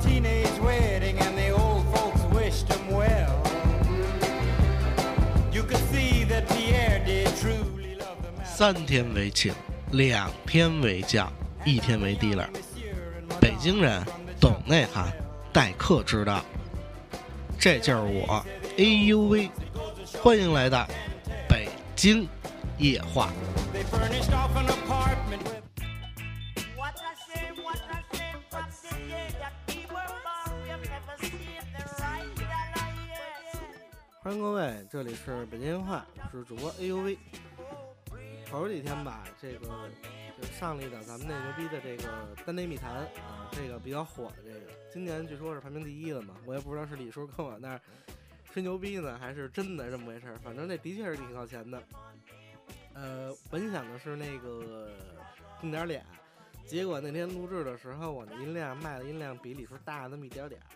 teenage wedding and the old folks wished him well. You could see that Pierre did truly love the man. 三天为请，两天为将，一天为 dealer。北京人懂内涵，待客之道。这就是我，AUV，欢迎来到北京夜话。欢迎各位，这里是北京夜话，我是主播 AUV。头几天吧，这个就上了一档咱们那牛逼的这个单内密谈啊，这个比较火的这个，今年据说是排名第一的嘛，我也不知道是李叔跟我那儿吹牛逼呢，还是真的这么回事儿，反正这的确是挺靠前的。呃，本想的是那个定点脸，结果那天录制的时候，我的音量麦的音量比李叔大那么一点点儿。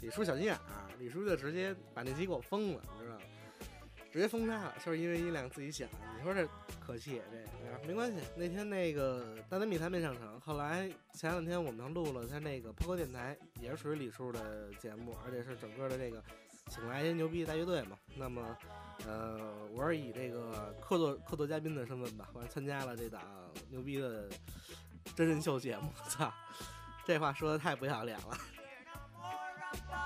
李叔小心眼儿，李叔就直接把那机给我封了，你知道吗？直接封杀了，就是因为音量自己小。你说这可气，这没关系。那天那个大内密谈没上成，后来前两天我们录了他那个抛哥电台，也是属于李叔的节目，而且是整个的这个请来一些牛逼大乐队嘛。那么，呃，我是以这个客座客座嘉宾的身份吧，我参加了这档牛逼的真人秀节目。操，这话说的太不要脸了。说.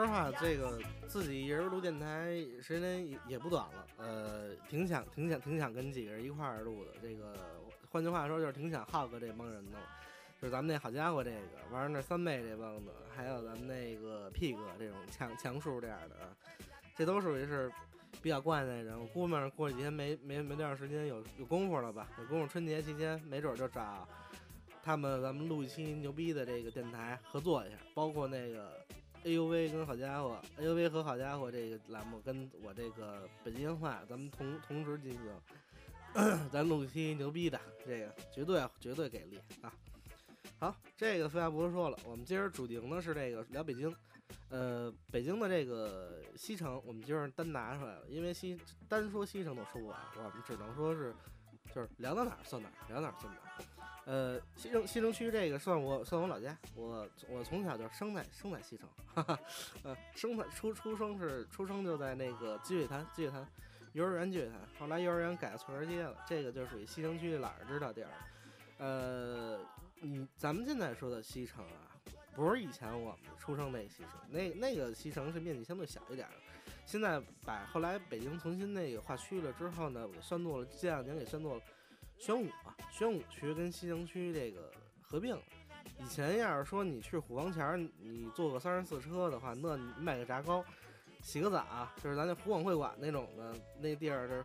实话，这个自己一人录电台时间也也不短了，呃，挺想挺想挺想跟几个人一块儿录的。这个换句话说，就是挺想浩哥这帮人的，就是咱们那好家伙这个，完了那三妹这帮子，还有咱们那个 P 哥这种强强叔这样的，啊，这都属于是比较惯的人。我估摸着过几天没没没多长时间有有功夫了吧？有功夫春节期间没准就找他们咱们录一期牛逼的这个电台合作一下，包括那个 AUV 跟好家伙，AUV 和好家伙这个栏目跟我这个北京话，咱们同同时进行，咱录一期牛逼的，这个绝对绝对给力啊！好，这个废话不多说了，我们今儿主题呢是这个聊北京，呃，北京的这个西城，我们今儿单拿出来了，因为西单说西城都说不完，我们只能说是就是聊到哪儿算哪儿，聊到哪儿算哪儿。呃，西城西城区这个算我算我老家，我我从小就生在生在西城，哈哈，呃，生在出出生是出生就在那个积水潭积水潭幼儿园积水潭，后来幼儿园改了翠儿街了，这个就属于西城区哪儿知道地儿。呃，你咱们现在说的西城啊，不是以前我们出生那西城，那那个西城是面积相对小一点。现在把后来北京重新那个划区了之后呢，我给算作了，这两年给算作了宣武啊，宣武区跟西城区这个合并了。以前要是说你去虎坊桥，你坐个三十四车的话，那你卖个炸糕，洗个澡，就是咱那湖广会馆那种的那地儿，是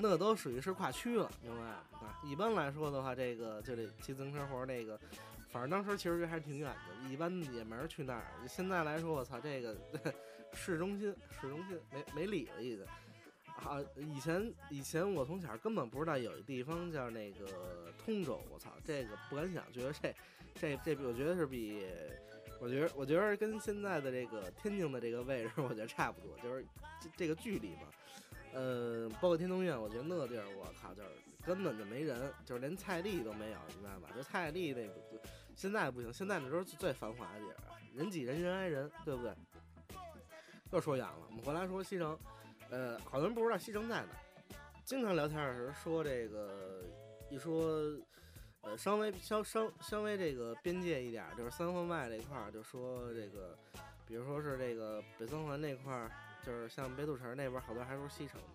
那都属于是跨区了，明白吧？一般来说的话，这个就得骑自行车或者那个，反正当时其实还是挺远的，一般也没人去那儿。现在来说，我操，这个市中心，市中心没没理了已经。啊，以前以前我从小根本不知道有一地方叫那个通州，我操，这个不敢想，觉得这这这我觉得是比，我觉得我觉得跟现在的这个天津的这个位置，我觉得差不多，就是这这个距离嘛。呃，包括天通苑，我觉得那地儿，我靠，就是根本就没人，就是连菜地都没有，明白吧？就菜地那个，现在不行，现在那时候是最繁华的地儿，人挤人，人挨人，对不对？又说远了，我们回来说西城。呃，好多人不知道西城在哪，经常聊天的时候说这个，一说，呃，稍微稍稍稍微这个边界一点，就是三环外这一块儿，就说这个，比如说是这个北三环那块儿，就是像北土城那边，好多还说西城的，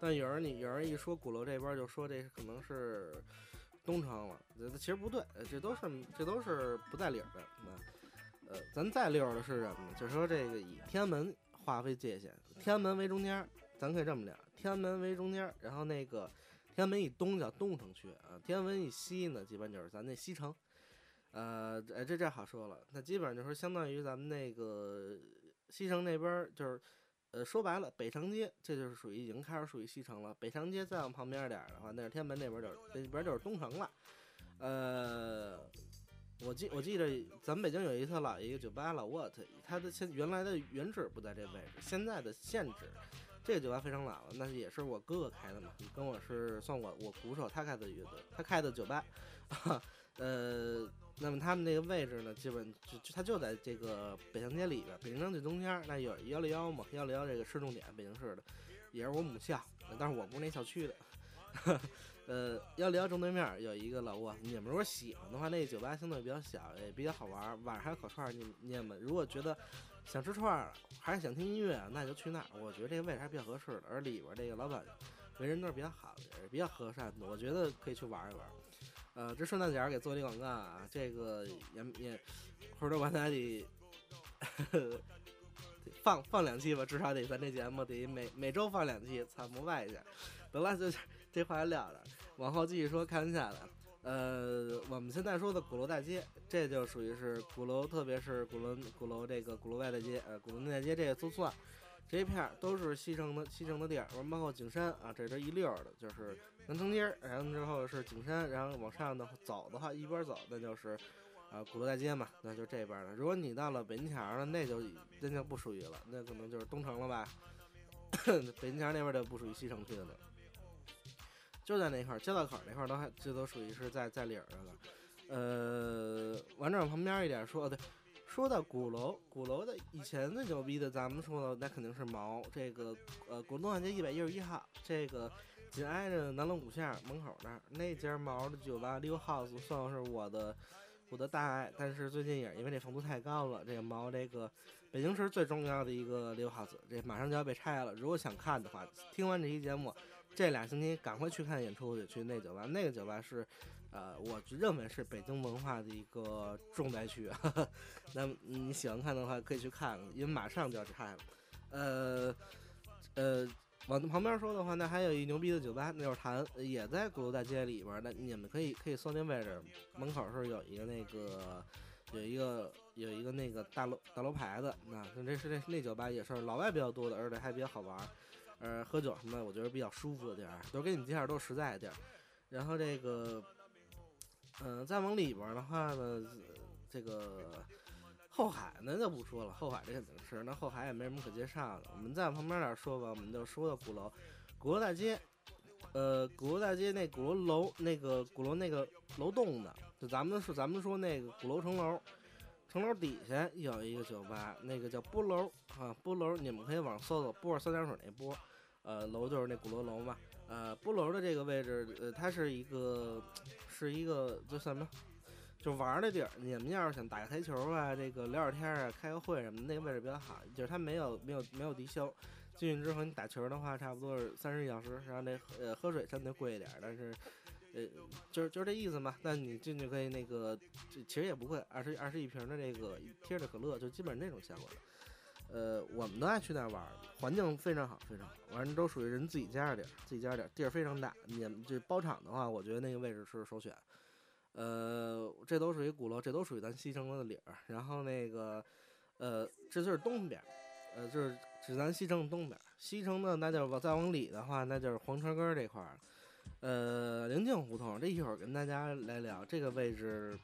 但有人你有人一说鼓楼这边，就说这可能是东城了，这其实不对，这都是这都是不在理儿的。那，呃，咱在溜儿的是什么呢？就是说这个以天安门划为界限，天安门为中间，咱可以这么讲，天安门为中间，然后那个天安门以东叫东城区啊，天安门以西呢，基本就是咱那西城。呃，哎，这这好说了，那基本上就是相当于咱们那个西城那边，就是，呃，说白了，北长街这就是属于已经开始属于西城了。北长街再往旁边点的话，那是天安门那边就是那边就是东城了。呃，我记我记得咱们北京有一特老一个酒吧老 What，它的现原来的原址不在这位置，现在的现址，这个酒吧非常老了，那也是我哥哥开的嘛，跟我是算我我鼓手，他开的乐队，他开的酒吧，呃，那么他们那个位置呢，基本就就他就在这个北向街里边，北京城最中间，那有幺零幺嘛，幺零幺这个市重点，北京市的，也是我母校，但是我不是那校区的。呃，幺零幺正对面有一个老沃，你们如果喜欢的话，那个酒吧相对比较小，也比较好玩。晚上还有烤串，你你们如果觉得想吃串，还是想听音乐，那就去那儿。我觉得这个位置还是比较合适的，而里边这个老板为人都是比较好的，也是比较和善的，我觉得可以去玩一玩。呃，这顺带点儿给做一广告啊，这个也也回头咱俩得放放两期吧，至少得咱这节目得每每周放两期，参膜拜一下。得了，就这话就撂这儿，往后继续说开玩笑的。呃，我们现在说的鼓楼大街，这就属于是鼓楼，特别是鼓楼鼓楼这个鼓楼外大街，呃，鼓楼内大街这个都算，这一片儿都是西城的西城的地儿，包括景山啊，这这一溜儿的，就是南城街，然后之后是景山，然后往上的走的话，一边走那就是啊鼓楼大街嘛，那就这边儿的。如果你到了北京桥了，那就那就不属于了，那可能就是东城了吧。北京桥那边就不属于西城区了。就在那块儿，交道口那块儿都还，这都属于是在在里儿的了。呃，完这旁边一点说，对，说到鼓楼，鼓楼的以前的牛逼的，咱们说的那肯定是毛。这个呃，鼓楼东大街一百一十一号，这个紧挨着南锣鼓巷门口那儿那家毛的酒吧 Live House 算是我的我的大爱。但是最近也是因为这房租太高了，这个毛这个北京市最重要的一个 Live House，这马上就要被拆了。如果想看的话，听完这期节目。这俩星期赶快去看演出去，去那酒吧。那个酒吧是，呃，我认为是北京文化的一个重灾区。那你喜欢看的话，可以去看，因为马上就要拆了。呃，呃，往旁边说的话，那还有一牛逼的酒吧，那就是坛，也在鼓楼大街里边。那你们可以可以搜那位置，门口是有一个那个，有一个有一个那个大楼大楼牌子。那这是那那酒吧也是老外比较多的，而且还比较好玩。呃，喝酒什么的，我觉得比较舒服的地儿，都给你们介绍都是实在的地儿。然后这个，嗯，再往里边的话呢，这个后海那就不说了，后海这肯定是，那后海也没什么可介绍的。我们再往旁边点说吧，我们就说到鼓楼，鼓楼大街，呃，鼓楼大街那鼓楼楼那个鼓楼那个楼栋的，就咱们说咱们说那个鼓楼城楼，城楼底下有一个酒吧，那个叫波楼啊，波楼，你们可以网上搜搜波三点水那波。呃，楼就是那鼓楼楼嘛，呃，波楼的这个位置，呃，它是一个，是一个就什么，就玩的地儿。你们要是想打个台球啊，这个聊聊天啊，开个会什么，那个位置比较好。就是它没有没有没有低消，进去之后你打球的话，差不多是三十一小时，然后那呃喝水相对贵一点，但是呃就是就是这意思嘛。那你进去可以那个，其实也不贵，二十二十一瓶的这个贴着可乐，就基本那种效果的。呃，我们都爱去那玩，环境非常好，非常好。完了都属于人自己家的地儿，自己家地儿地儿非常大。你们这包场的话，我觉得那个位置是首选。呃，这都属于鼓楼，这都属于咱西城的里儿。然后那个，呃，这就是东边，呃，就是指咱西城东边。西城的那就是往再往里的话，那就是黄车根儿这块儿。呃，灵境胡同，这一会儿跟大家来聊这个位置，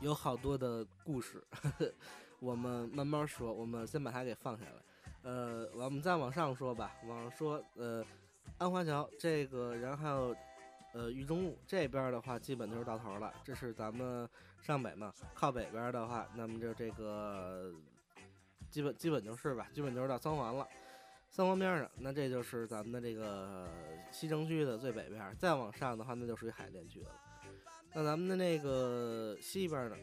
有好多的故事。我们慢慢说，我们先把它给放下来。呃，我们再往上说吧，往上说，呃，安华桥这个，然后，呃，豫中路这边的话，基本就是到头了。这是咱们上北嘛，靠北边的话，那么就这个，基本基本就是吧，基本就是到三环了。三环边上，那这就是咱们的这个西城区的最北边。再往上的话，那就属于海淀区了。那咱们的那个西边呢？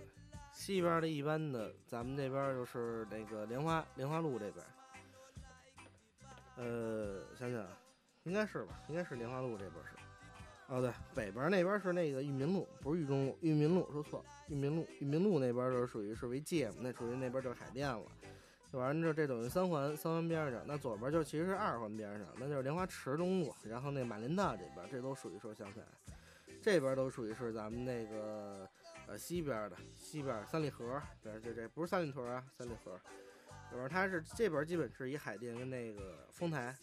西边的一般的，咱们这边就是那个莲花莲花路这边。呃，想想，应该是吧？应该是莲花路这边是。哦，对，北边那边是那个裕民路，不是裕中路，裕民路说错，裕民路，裕民路那边就属于是为界嘛，那属于那边就是海淀了。完了之后，这等于三环，三环边上，那左边就其实是二环边上，那就是莲花池中路，然后那马林道这边，这都属于说想起来，这边都属于是咱们那个。呃，西边的西边三里河，对，这这不是三里屯啊，三里河，就是它是这边基本是以海淀跟那个丰台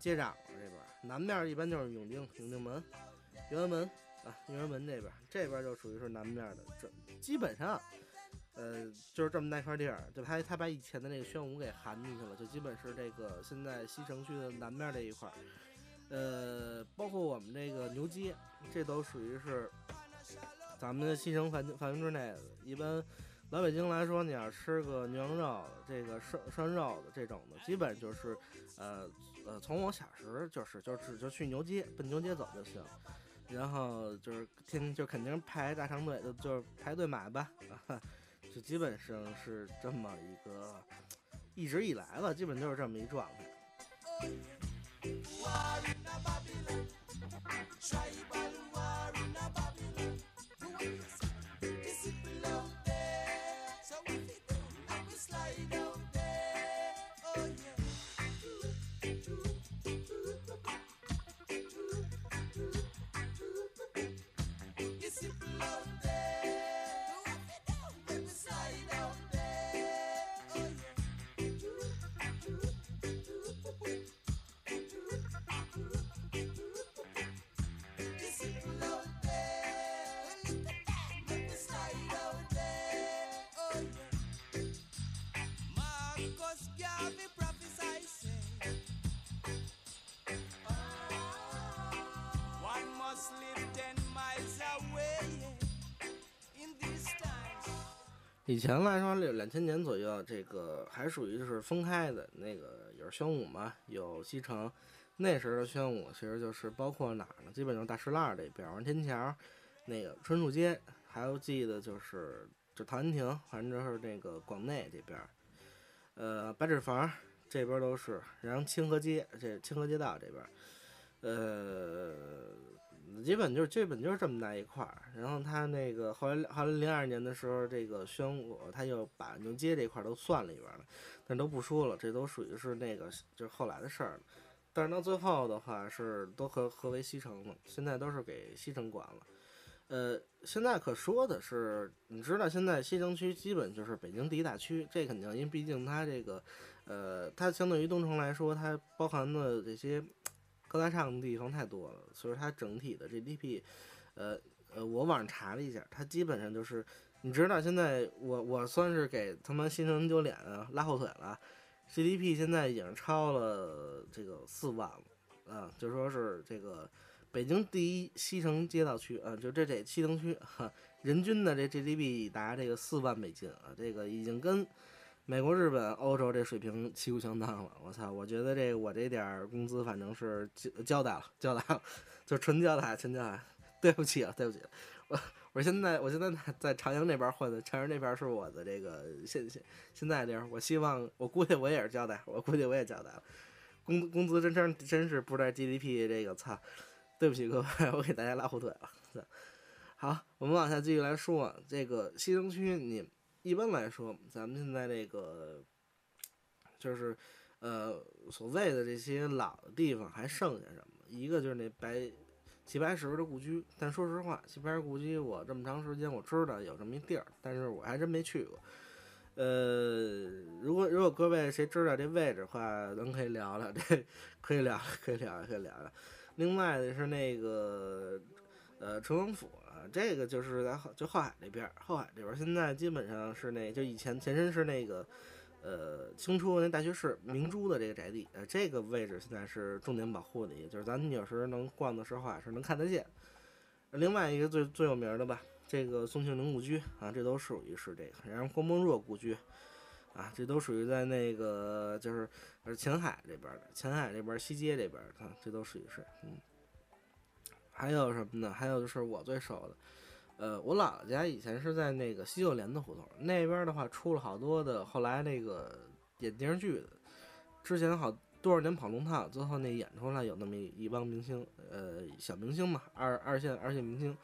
接壤这边，南面一般就是永定永定门、永安门，啊，运河门这边，这边就属于是南面的，这基本上，呃，就是这么大块地儿，就他他把以前的那个宣武给含进去了，就基本是这个现在西城区的南面这一块，呃，包括我们这个牛街，这都属于是咱们的西城范范围之内。一般老北京来说，你要吃个牛羊肉，这个涮涮肉的这种的，基本就是，呃呃，从我小时就是就只就去牛街，奔牛街走就行。然后就是天天就肯定排大长队，就就是排队买吧，就基本上是这么一个，一直以来吧，基本就是这么一状态。以前来说，两两千年左右，这个还属于就是分开的，那个有宣武嘛，有西城。那时候的宣武其实就是包括哪儿呢？基本就是大石栏这边，望天桥，那个春树街，还有记得就是就陶然亭，反正就是那个广内这边，呃，白纸坊这边都是，然后清河街这清河街道这边，呃，基本就是基本就是这么大一块儿。然后他那个后来后来零二年的时候，这个宣武他又把牛街这块儿都算里边了，但都不说了，这都属于是那个就是后来的事儿了。但是到最后的话是都合合为西城了，现在都是给西城管了。呃，现在可说的是，你知道现在西城区基本就是北京第一大区，这肯定，因为毕竟它这个，呃，它相对于东城来说，它包含的这些高大上的地方太多了，所以它整体的 GDP，呃呃，我网上查了一下，它基本上就是，你知道现在我我算是给他们西城丢脸啊拉后腿了，GDP 现在已经超了这个四万了，啊，就说是这个。北京第一西城街道区啊，就这这西城区哈，人均的这 GDP 达这个四万美金啊，这个已经跟美国、日本、欧洲这水平旗鼓相当了。我操，我觉得这我这点工资反正是交交代了，交代了，就纯交代，纯交代。对不起啊，对不起，我我现在我现在在在长阳那边混的，长阳那边是我的这个现现现在这样，我希望我估计我也是交代，我估计我也交代了，工工资真真真是不在 GDP 这个操。对不起各位，我给大家拉后腿了。好，我们往下继续来说，这个西城区，你一般来说，咱们现在这个就是呃所谓的这些老的地方还剩下什么？一个就是那白齐白石的故居，但说实话，齐白石故居我这么长时间我知道有这么一地儿，但是我还真没去过。呃，如果如果各位谁知道这位置的话，咱可以聊聊，这可以聊，可以聊，可以聊聊。另外的是那个呃淳王府啊，这个就是在后就后海那边儿，后海这边儿现在基本上是那就以前前身是那个呃清初那大学士明珠的这个宅地，呃这个位置现在是重点保护的，也就是咱有时能逛的时候啊是能看得见。另外一个最最有名的吧，这个宋庆龄故居啊，这都属于是这个，然后郭沫若故居。啊，这都属于在那个就是呃前海这边的，前海这边西街这边的，这都属于是嗯。还有什么呢？还有就是我最熟的，呃，我姥姥家以前是在那个西九连的胡同那边的话，出了好多的后来那个演电视剧的，之前好多少年跑龙套，最后那演出来有那么一一帮明星，呃，小明星嘛，二二线二线明星。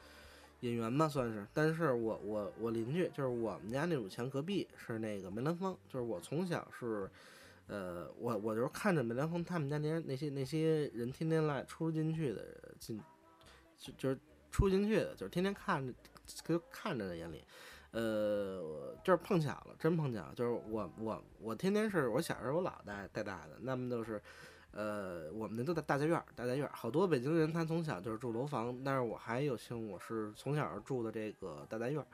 演员吧算是，但是我我我邻居就是我们家那堵墙隔壁是那个梅兰芳，就是我从小是，呃，我我就是看着梅兰芳他们家那那些那些人天天来出进去的进，就就是出进去的，就是天天看着就看着在眼里，呃，就是碰巧了，真碰巧，就是我我我天天是我小时候我姥带带大的，那么就是。呃，我们那都在大家院儿，大家院儿，好多北京人他从小就是住楼房，但是我还有幸我是从小住的这个大家院儿，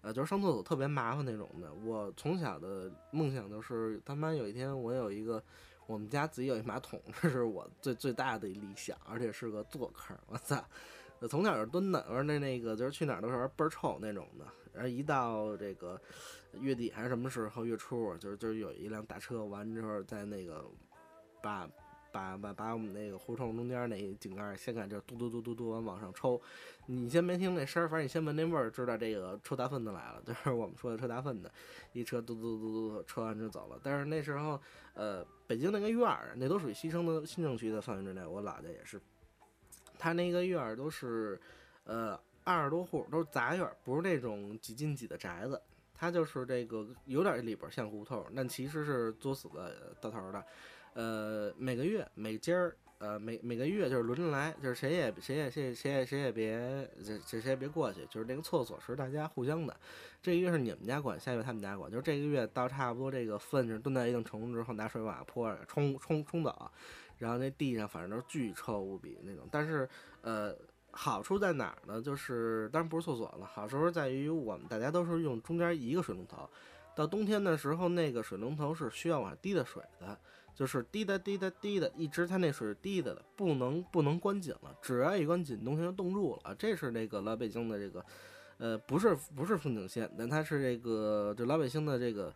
呃，就是上厕所特别麻烦那种的。我从小的梦想就是，他妈有一天我有一个，我们家自己有一马桶，这是我最最大的理想，而且是个坐坑，我操！我从小就蹲的，完那那个就是去哪儿都是倍儿臭那种的，然后一到这个月底还是什么时候月初，就是就是有一辆大车，完之后在那个把把把把我们那个胡同中间那井盖儿掀开就嘟嘟嘟嘟嘟往往上抽，你先没听那声儿，反正你先闻那味儿，知道这个抽大粪的来了，就是我们说的抽大粪的，一车嘟嘟嘟嘟嘟抽完就走了。但是那时候，呃，北京那个院儿，那都属于西城的新城区的范围之内，我姥家也是，他那个院儿都是，呃，二十多户，都是杂院儿，不是那种几进几的宅子。它就是这个有点里边像胡同，但其实是作死的到头的。呃，每个月每家儿，呃，每每个月就是轮着来，就是谁也谁也谁也谁也谁也别这这谁也别过去，就是那个厕所是大家互相的。这个月是你们家管，下月他们家管，就是这个月到差不多这个粪是蹲在一定程度之后，拿水往下泼，冲冲冲走，然后那地上反正都是巨臭无比那种。但是呃。好处在哪儿呢？就是当然不是厕所了，好处是在于我们大家都是用中间一个水龙头，到冬天的时候，那个水龙头是需要往下滴的水的，就是滴答滴答滴的，一直它那水是滴的的，不能不能关紧了，只要一关紧，冬天就冻住了。这是那个老北京的这个，呃，不是不是风景线，但它是这个就老百姓的这个。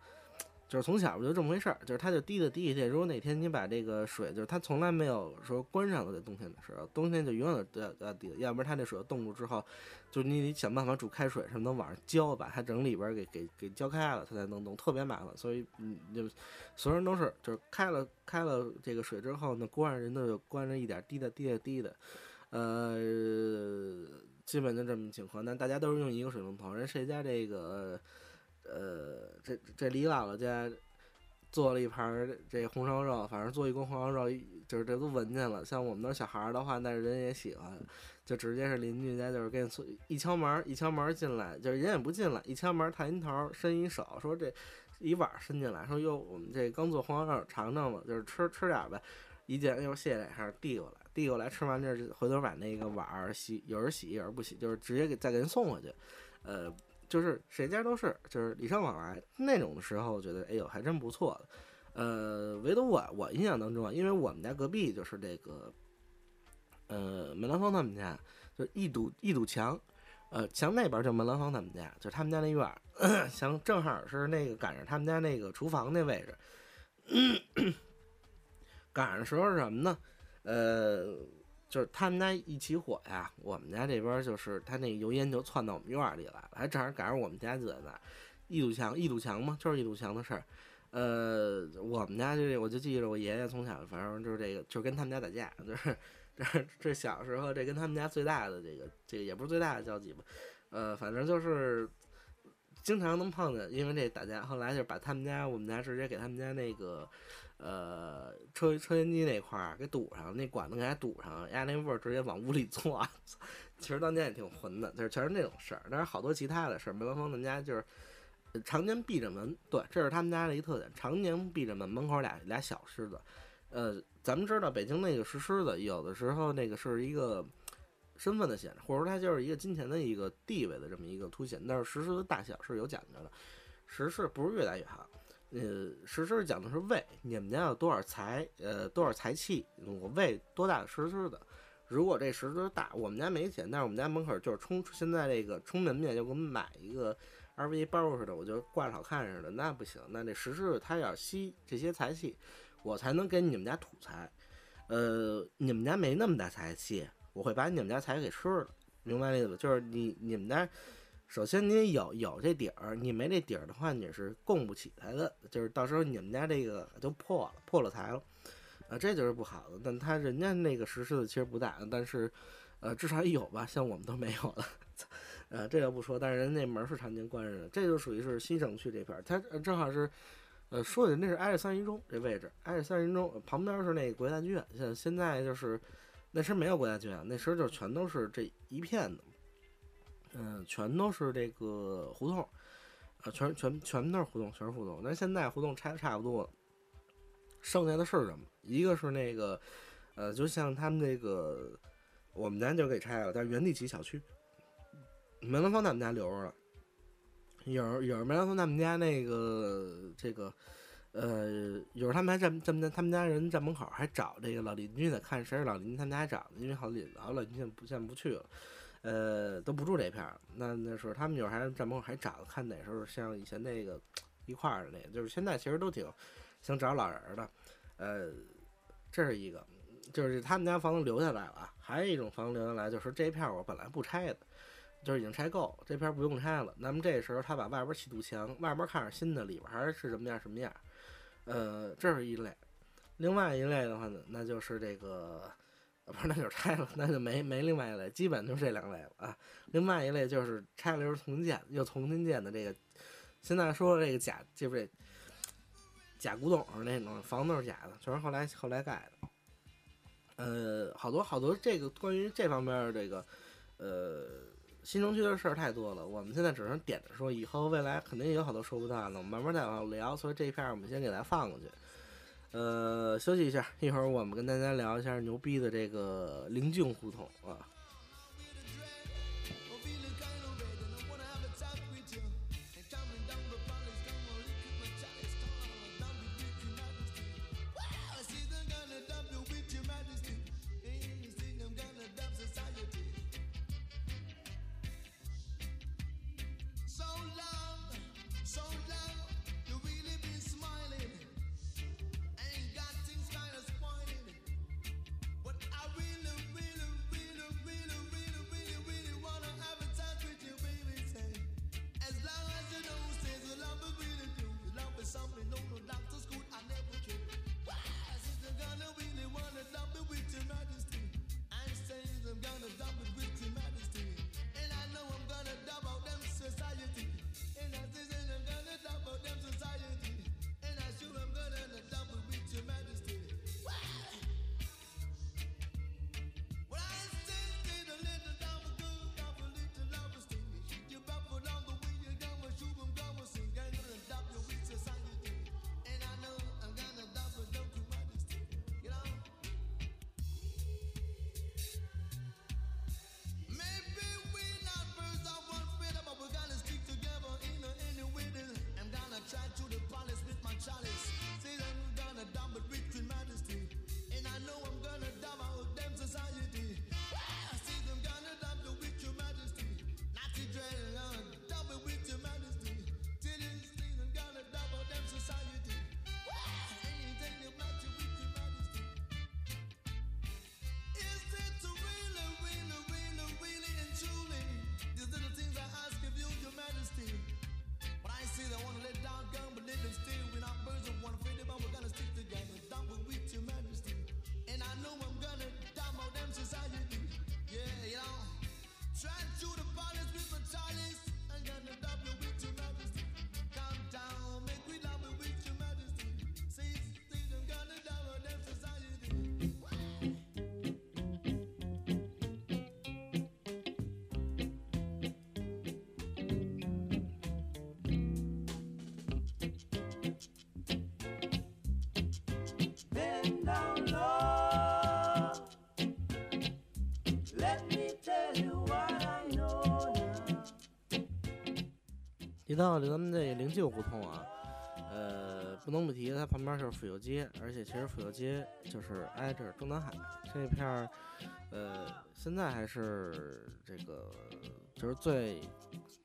就是从小就这么回事儿，就是它就滴的滴下去。如果哪天你把这个水，就是它从来没有说关上的，在冬天的时候，冬天就永远都要要滴的，要不然它这水冻住之后，就是你得想办法煮开水什么的往上浇，把它整里边儿给给给浇开了，它才能冻，特别麻烦。所以嗯，就所有人都是就是开了开了这个水之后呢，锅上人都有关着一点滴的滴的滴的，呃，基本就这么情况。但大家都是用一个水龙头，人谁家这个。呃这这李姥姥家做了一盘这红烧肉，反正做一锅红烧肉，就是这都闻见了。像我们那小孩儿的话，那人也喜欢，就直接是邻居家，就是给你一敲门，一敲门进来，就是人也不进来，一敲门探一头，伸一手，说这一碗伸进来，说哟，我们这刚做红烧肉，尝尝吧，就是吃吃点呗。一见又谢谢，还是，递过来，递过来，吃完这回头把那个碗洗，有人洗，有人不洗，就是直接给再给人送回去，呃。就是谁家都是，就是礼尚往来那种的时候，我觉得哎呦还真不错。呃，唯独我我印象当中啊，因为我们家隔壁就是这个，呃，梅兰芳他们家，就一堵一堵墙，呃，墙那边就梅兰芳他们家，就是他们家那院儿，墙正好是那个赶上他们家那个厨房那位置，赶上时候什么呢？呃。就是他们家一起火呀，我们家这边就是他那油烟就窜到我们院里来了，还正好赶上我们家就在那儿，一堵墙一堵墙嘛，就是一堵墙的事儿。呃，我们家就我就记着我爷爷从小反正就是这个，就是跟他们家打架，就是这这小时候这跟他们家最大的这个这个也不是最大的交集吧，呃，反正就是经常能碰见，因为这打架，后来就把他们家我们家直接给他们家那个。呃，抽抽烟机那块儿给堵上，那管子给它堵上，压那味儿直接往屋里钻。其实当年也挺混的，就是全是那种事儿。但是好多其他的事儿，梅兰芳他们家就是常年闭着门，对，这是他们家的一特点，常年闭着门，门口俩俩小狮子。呃，咱们知道北京那个石狮子，有的时候那个是一个身份的显示，或者说它就是一个金钱的一个地位的这么一个凸显。但是石狮子大小是有讲究的，石狮不是越大越好。呃，石狮讲的是胃，你们家有多少财，呃，多少财气，我胃多大的石狮子。如果这石狮大，我们家没钱，但是我们家门口就是充，现在这个充门面就给我们买一个二 V 包似的，我就挂着好看似的，那不行，那这石狮子它要吸这些财气，我才能给你们家土财。呃，你们家没那么大财气，我会把你们家财给吃了，明白这意思吧？就是你你们家。首先，你有有这底儿，你没这底儿的话，你是供不起他的，就是到时候你们家这个就破了，破了财了，啊，这就是不好的。但他人家那个石狮子其实不大，但是，呃，至少有吧，像我们都没有的，呃，这个不说，但是人那门是常年关着的，这就属于是西城区这片儿，它正好是，呃，说的那是挨着三一中这位置，挨着三一中旁边是那个国家剧院，像现在就是那时没有国家剧院，那时候就全都是这一片的。嗯，全都是这个胡同，啊，全全全都是胡同，全是胡同。但是现在胡同拆的差不多了，剩下的是什么？一个是那个，呃，就像他们那个，我们家就给拆了，但是原地起小区，梅兰芳他们家留着了。有有梅兰芳他们家那个这个，呃，有时他们还站站在他们家人站门口还找这个老邻居呢，看谁是老邻居，他们家还找呢，因为好邻老老邻居不现不去了。呃，都不住这片儿。那那时候他们有还站门口还找，看哪时候像以前那个 一块儿的那个，就是现在其实都挺想找老人儿的。呃，这是一个，就是他们家房子留下来了。还有一种房子留下来，就是这片儿我本来不拆的，就是已经拆够，这片儿不用拆了。那么这时候他把外边砌堵墙，外边看着新的，里边还是什么样什么样。呃，这是一类。另外一类的话呢，那就是这个。不是，那就拆了，那就没没另外一类，基本就是这两类了啊。另外一类就是拆了又重建，又重新建的这个。现在说这个假，就是假古董那种房子是假的，全是后来后来盖的。呃，好多好多这个关于这方面这个，呃，新城区的事儿太多了。我们现在只能点着说，以后未来肯定也有好多说不到的，我们慢慢再往后聊。所以这一片我们先给它放过去。呃，休息一下，一会儿我们跟大家聊一下牛逼的这个灵境胡同啊。提到咱们这灵鹫胡同啊，呃，不能不提，它旁边就是府右街，而且其实府右街就是挨着中南海这片儿，呃，现在还是这个就是最，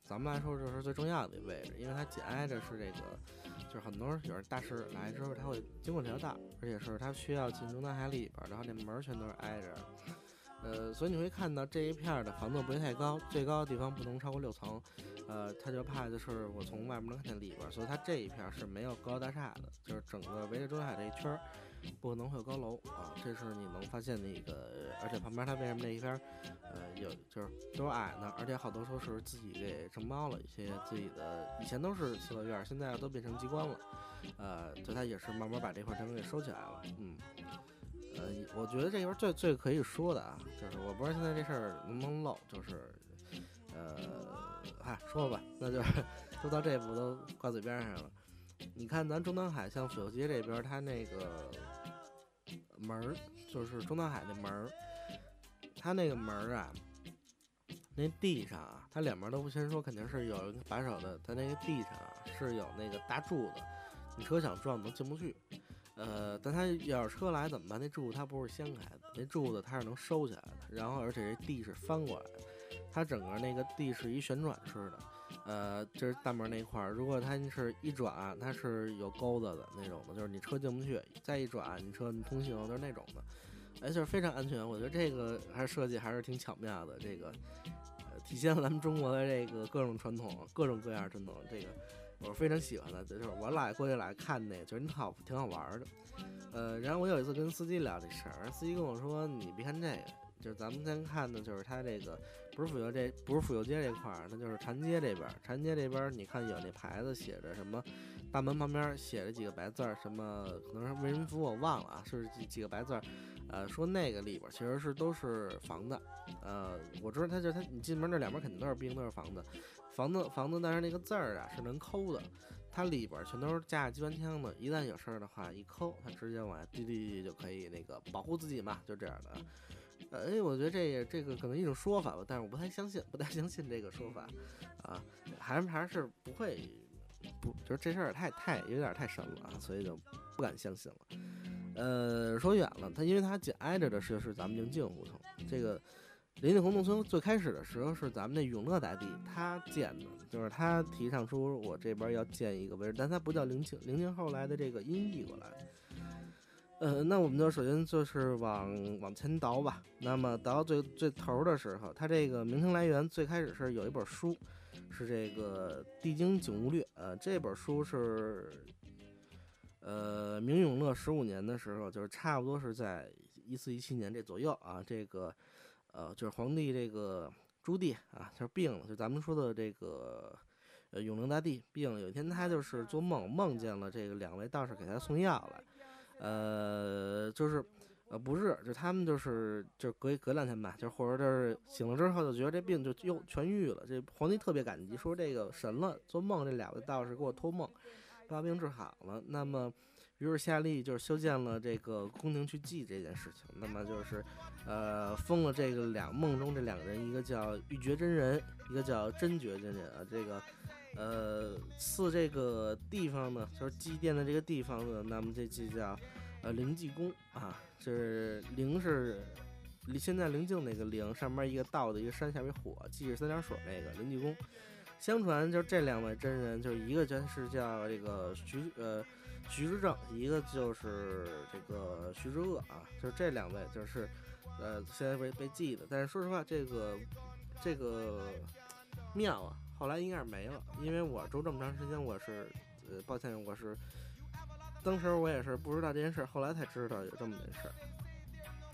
咱们来说就是最重要的一位置，因为它紧挨着是这个，就是很多人有人大师来之后，他会经过这条道，而且是他需要进中南海里边，然后那门全都是挨着。呃，所以你会看到这一片的房子不会太高，最高的地方不能超过六层。呃，他就怕就是我从外面能看见里边，所以它这一片是没有高楼大厦的，就是整个围着中南海这一圈儿不可能会有高楼啊，这是你能发现的一个。而且旁边它为什么那一边，呃，有就是都矮呢，而且好多说是自己给承包了一些自己的，以前都是四合院，现在都变成机关了。呃，就它也是慢慢把这块儿全给收起来了，嗯。呃，我觉得这边最最可以说的啊，就是我不知道现在这事儿能不能漏，就是，呃，嗨，说吧，那就 都到这步都挂嘴边上了。你看咱中南海像府右街这边，它那个门儿就是中南海那门儿，它那个门儿啊，那地上啊，它两边都不先说，肯定是有一个把手的，它那个地上啊是有那个大柱子，你车想撞都进不去。呃，但它要是车来怎么办？那柱子它不是掀开的，那柱子它是能收起来的，然后而且这地是翻过来的，它整个那个地是一旋转式的。呃，就是大门那块儿，如果它是一转，它是有钩子的那种的，就是你车进不去，再一转，你车你通行就是那种的，哎，就是非常安全。我觉得这个还是设计还是挺巧妙的，这个呃体现了咱们中国的这个各种传统，各种各样传统，这个我是非常喜欢的。就是我俩过去来看那个，就是挺好挺好玩的。呃，然后我有一次跟司机聊这事儿，司机跟我说，你别看这个，就是咱们先看的就是它这个。不是府右这，不是府右街这块儿，那就是长安街这边儿。长安街这边，你看有那牌子写着什么，大门旁边写着几个白字儿，什么可能是为人服我忘了啊，是几几个白字儿，呃，说那个里边其实是都是房子，呃，我知道它就它，你进门那两边肯定都是冰，都是房子，房子房子，但是那个字儿啊是能抠的，它里边全都是架机关枪的，一旦有事儿的话，一抠它直接往下滴滴滴就可以那个保护自己嘛，就这样的。哎，我觉得这也这个可能一种说法吧，但是我不太相信，不太相信这个说法，啊，还是还是不会，不就是这事儿太太有点太神了啊，所以就不敢相信了。呃，说远了，它因为它紧挨着的是是咱们宁静胡同，这个临近胡同村最开始的时候是咱们那永乐大帝他建的，就是他提倡出我这边要建一个位置，但它不叫临静，临静后来的这个音译过来。呃，那我们就首先就是往往前倒吧。那么倒到最最头的时候，它这个名称来源最开始是有一本书，是这个《地经景物略》。呃，这本书是呃明永乐十五年的时候，就是差不多是在一四一七年这左右啊。这个呃就是皇帝这个朱棣啊，就是病了，就咱们说的这个呃永乐大帝病了。有一天他就是做梦，梦见了这个两位道士给他送药来。呃，就是，呃，不是，就他们就是就隔一隔两天吧，就或者就是醒了之后就觉得这病就又痊愈了。这皇帝特别感激，说这个神了，做梦这两位道士给我托梦，把病治好了。那么，于是下令就是修建了这个宫廷去祭这件事情。那么就是，呃，封了这个两梦中这两个人，一个叫玉觉真人，一个叫真觉真人啊。这个。呃，赐这个地方呢，就是祭奠的这个地方呢，那么这就叫呃灵济宫啊，就是灵是现在灵境那个灵，上面一个道的一个山，下面火，济是三点水那个灵济宫。相传就是这两位真人，就是一个就是叫这个徐呃徐之正，一个就是这个徐之恶啊，就是这两位就是呃现在被被祭的。但是说实话，这个这个庙啊。后来应该是没了，因为我住这么长时间，我是，呃，抱歉，我是，当时我也是不知道这件事，后来才知道有这么件事。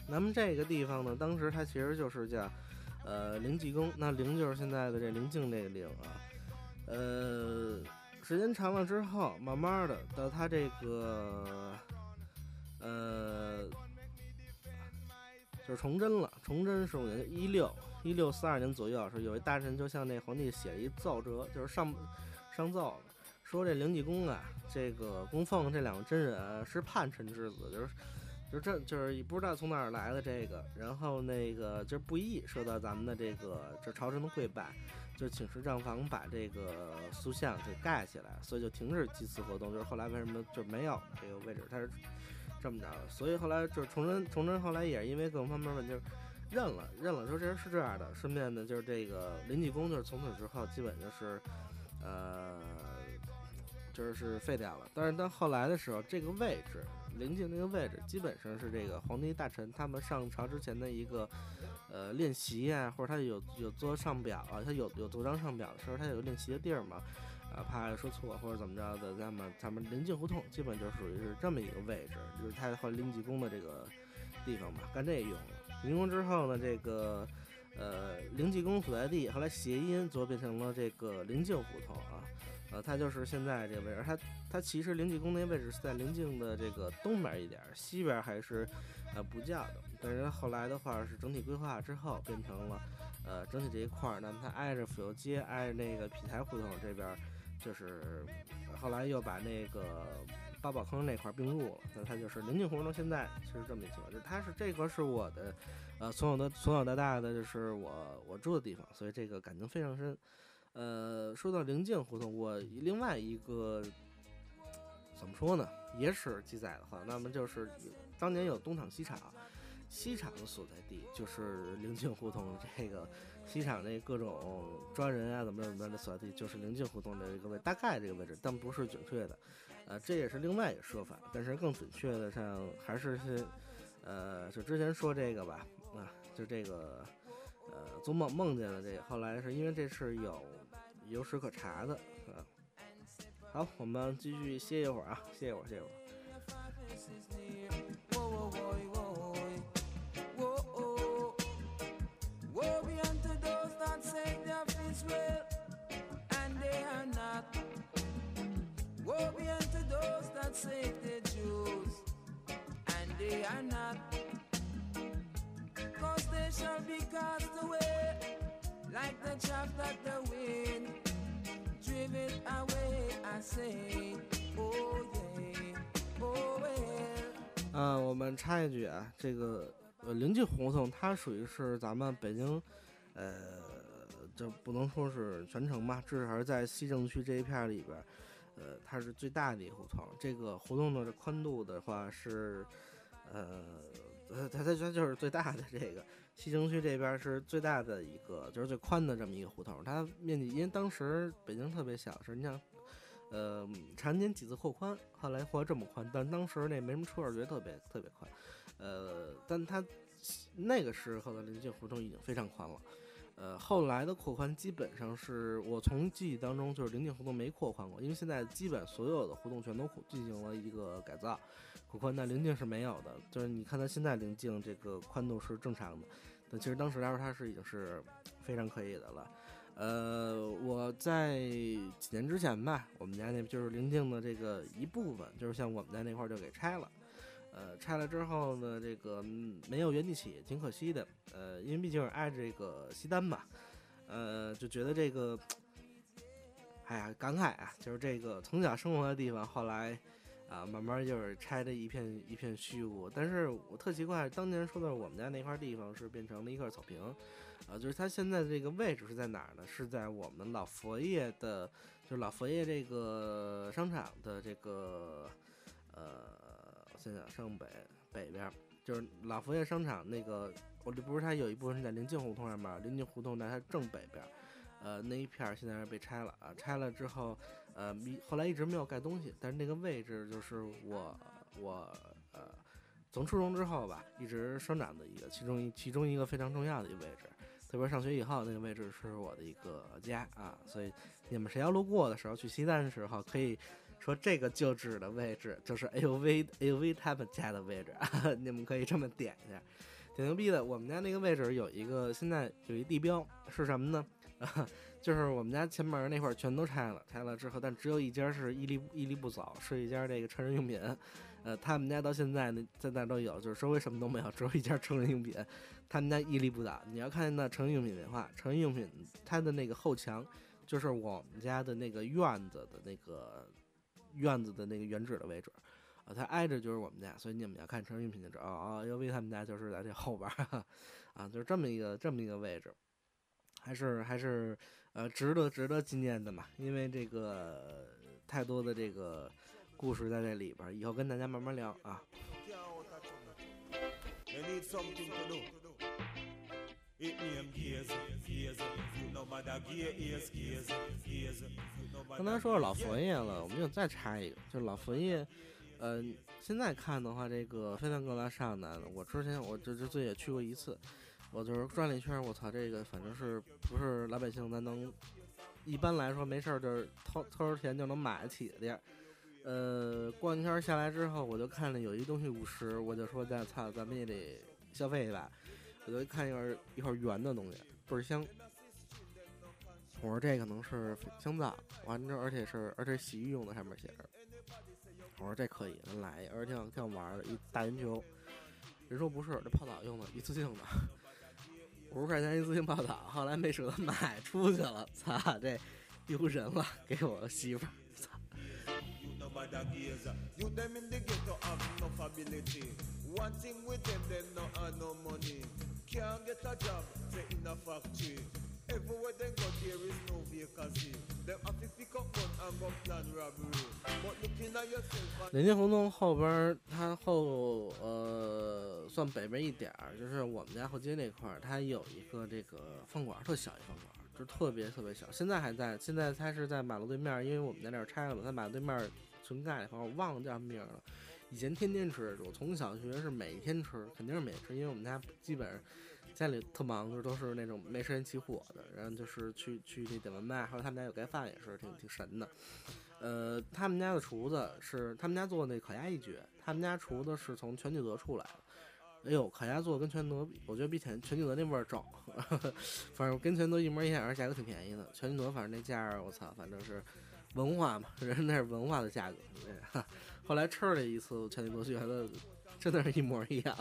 咱们这个地方呢，当时它其实就是叫，呃，灵济宫，那灵就是现在的这灵境这个灵啊，呃，时间长了之后，慢慢的到它这个，呃，就是崇祯了，崇祯十五年，一六。一六四二年左右，是有一大臣就向那皇帝写了一奏折，就是上上奏，说这灵济宫啊，这个供奉这两个真人是叛臣之子，就是就是这就是不知道从哪儿来的这个，然后那个就是不宜受到咱们的这个这朝臣的跪拜，就请示账房把这个塑像给盖起来，所以就停止祭祀活动。就是后来为什么就没有这个位置，它是这么着，所以后来就崇祯崇祯后来也因为各方面问题。认了，认了，说这人是这样的。顺便呢，就是这个临济宫，就是从此之后基本就是，呃，就是废掉了。但是到后来的时候，这个位置，临近那个位置，基本上是这个皇帝大臣他们上朝之前的一个，呃，练习啊，或者他有有做上表啊，他有有做张上表的时候，他有练习的地儿嘛，啊，怕说错或者怎么着的，那么咱们临近胡同基本就属于是这么一个位置，就是他后来临济宫的这个地方吧，干这用了。灵宫之后呢，这个，呃，灵济宫所在地后来谐音，最后变成了这个灵境胡同啊，呃，它就是现在这个位置。它它其实灵济宫那个位置是在灵境的这个东边一点，西边还是呃不叫的。但是后来的话是整体规划之后变成了，呃，整体这一块儿，那么它挨着府右街，挨着那个劈台胡同这边，就是后来又把那个八宝坑那块并入了，那它就是临近胡同，现在其实这么一情况，就是它是这个是我的，呃，从小的从小到大的就是我我住的地方，所以这个感情非常深。呃，说到临近胡同，我另外一个怎么说呢，野史记载的话，那么就是当年有东厂西厂，西厂的所在地就是临近胡同这个。西厂那各种抓人啊，怎么怎么的所在地，就是临近胡同的一个位，大概这个位置，但不是准确的，呃，这也是另外一个说法，但是更准确的上还是是，呃，就之前说这个吧，啊，就这个，呃，做梦梦见了这个，后来是因为这是有有史可查的，啊，好，我们继续歇一会儿啊，歇一会儿，歇一会儿。Woe be unto those that say and they are not. Woe be unto those that say they're Jews, and they are not. Cause they shall be cast away like the chaff that the wind driven away. I say, oh yeah, oh well. 嗯，我们插一句啊，这个呃临近胡同，它属于是咱们北京，呃，就不能说是全城吧，至少是在西城区这一片儿里边儿，呃，它是最大的一个胡同。这个胡同的宽度的话是，呃，它它它就是最大的这个西城区这边是最大的一个，就是最宽的这么一个胡同。它面积，因为当时北京特别小，是你想。呃，常年几次扩宽，后来扩这么宽，但当时那没什么车，觉得特别特别宽。呃，但它那个时候的临近胡同已经非常宽了。呃，后来的扩宽基本上是我从记忆当中就是临近胡同没扩宽过，因为现在基本所有的胡同全都进行了一个改造，扩宽，但临近是没有的。就是你看它现在临近这个宽度是正常的，但其实当时来说它是已经是非常可以的了。呃，我在几年之前吧，我们家那就是临近的这个一部分，就是像我们家那块就给拆了。呃，拆了之后呢，这个没有原地起，挺可惜的。呃，因为毕竟是挨着这个西单嘛，呃，就觉得这个，哎呀，感慨啊，就是这个从小生活的地方，后来啊，慢慢就是拆的一片一片虚无。但是我特奇怪，当年说的我们家那块地方是变成了一块草坪。啊，就是它现在的这个位置是在哪儿呢？是在我们老佛爷的，就是老佛爷这个商场的这个，呃，我想想，上北北边，就是老佛爷商场那个，我这不是它有一部分是在临近胡同上面，临近胡同在它正北边，呃，那一片儿现在是被拆了啊，拆了之后，呃，后来一直没有盖东西，但是那个位置就是我我呃，从初中之后吧，一直生长的一个其中一其中一个非常重要的一个位置。特别上学以后，那个位置是我的一个家啊，所以你们谁要路过的时候，去西单的时候，可以说这个旧址的位置就是 A U V A U V 他们家的位置，你们可以这么点一下，挺牛逼的。我们家那个位置有一个，现在有一地标是什么呢？就是我们家前门那块儿全都拆了，拆了之后，但只有一家是屹立屹立不走，是一家这个成人用品。呃，他们家到现在呢，在那都有，就是周围什么都没有，只有一家成人用品。他们家屹立不倒。你要看那成人用品的话，成人用品它的那个后墙，就是我们家的那个院子的那个院子的那个原址的位置，啊，它挨着就是我们家，所以你们要看成人用品就知道啊，尤为他们家就是在这后边儿，啊，就是这么一个这么一个位置，还是还是呃值得值得纪念的嘛，因为这个太多的这个故事在这里边儿，以后跟大家慢慢聊啊。It name no matter 刚才说是老佛爷了，我们就再插一个，就是老佛爷，呃，现在看的话，这个飞弹哥拉上南，我之前我这这最也去过一次，我就是转了一圈，我操，这个反正是不是老百姓咱能，一般来说没事儿就是掏掏点钱就能买得起的地儿。呃，逛一圈下来之后，我就看了有一东西五十，我就说咱操，咱们也得消费吧。我就看一会一会儿圆的东西，倍儿香。我说这可能是香皂，完了之后而且是而且洗浴用的，上面写着。我说这可以，咱来，而且挺挺好玩的，一大圆球。人说不是，这泡澡用的，一次性的，五十块钱一次性泡澡。后来没舍得买，出去了，操这丢人了，给我媳妇儿。You no bother gaze. You them in the ghetto have enough ability. One thing with them, them no have no money. Can't get a job, say in a factory. Everywhere they go, there is no vacancy. Them have to pick up gun and go plan robbery. But looking at yourself and 临近胡同后边儿，它后呃算北边一点儿，就是我们家后街那块儿，它有一个这个饭馆儿，特小一饭馆儿，就特别特别小。现在还在，现在它是在马路对面儿，因为我们家那儿拆了嘛，它马路对面儿存在的饭馆儿，我忘了叫什么名了。以前天天吃，我从小学是每天吃，肯定是每天吃，因为我们家基本上家里特忙，就都是那种没时间起火的，然后就是去去那点外卖，还有他们家有盖饭也是挺挺神的。呃，他们家的厨子是他们家做那烤鸭一绝，他们家厨子是从全聚德出来的。哎呦，烤鸭做跟全聚德比，我觉得比全全聚德那味儿重，反正跟全聚德一模一样，而且价格挺便宜的。全聚德反正那价儿，我操，反正是文化嘛，人那是文化的价格。对哈后来吃了一次，我差点过去，觉得真的是一模一样。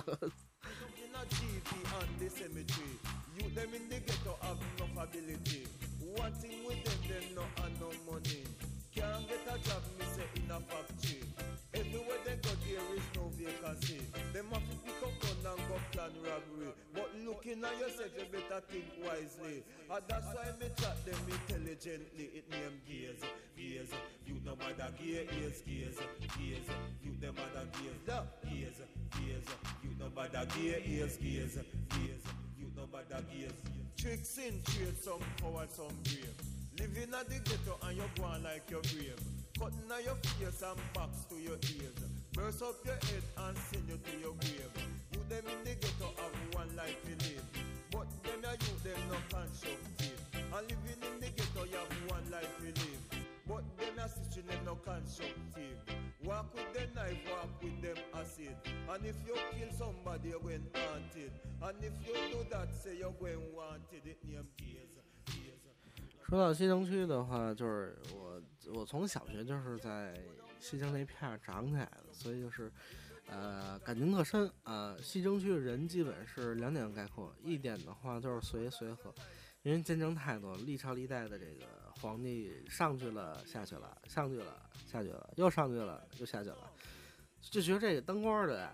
Looking at yourself, you better think wisely. And that's why me chat them intelligently. It name gaze, gaze. You no matter gaze, gaze, gaze, gaze. You no matter no gaze, gaze. You no matter gaze, gaze, gaze, gaze. You no matter gaze. Tricks in trade, some power, some brave. Living at the ghetto and you go on like your grave. Cutting at your face and box to your ears. Burst up your head and send you to your grave. You them in the ghetto have life to live. But them a you them no constructive. And living in the ghetto you have one life to live. But them a situation them no constructive. Walk with the knife, walk with them acid. And if you kill somebody, you going haunted. And if you do that, say you're going wanted. It name gaze, gaze. 说到西城区的话，就是我我从小学就是在西城那片儿长起来的，所以就是呃感情特深啊、西城区的人基本是两点概括，一点的话就是随随和，因为见证太多，历朝历代的这个皇帝上去了下去了，上去了下去了，又上去了又下去了，就觉得这个当官的呀。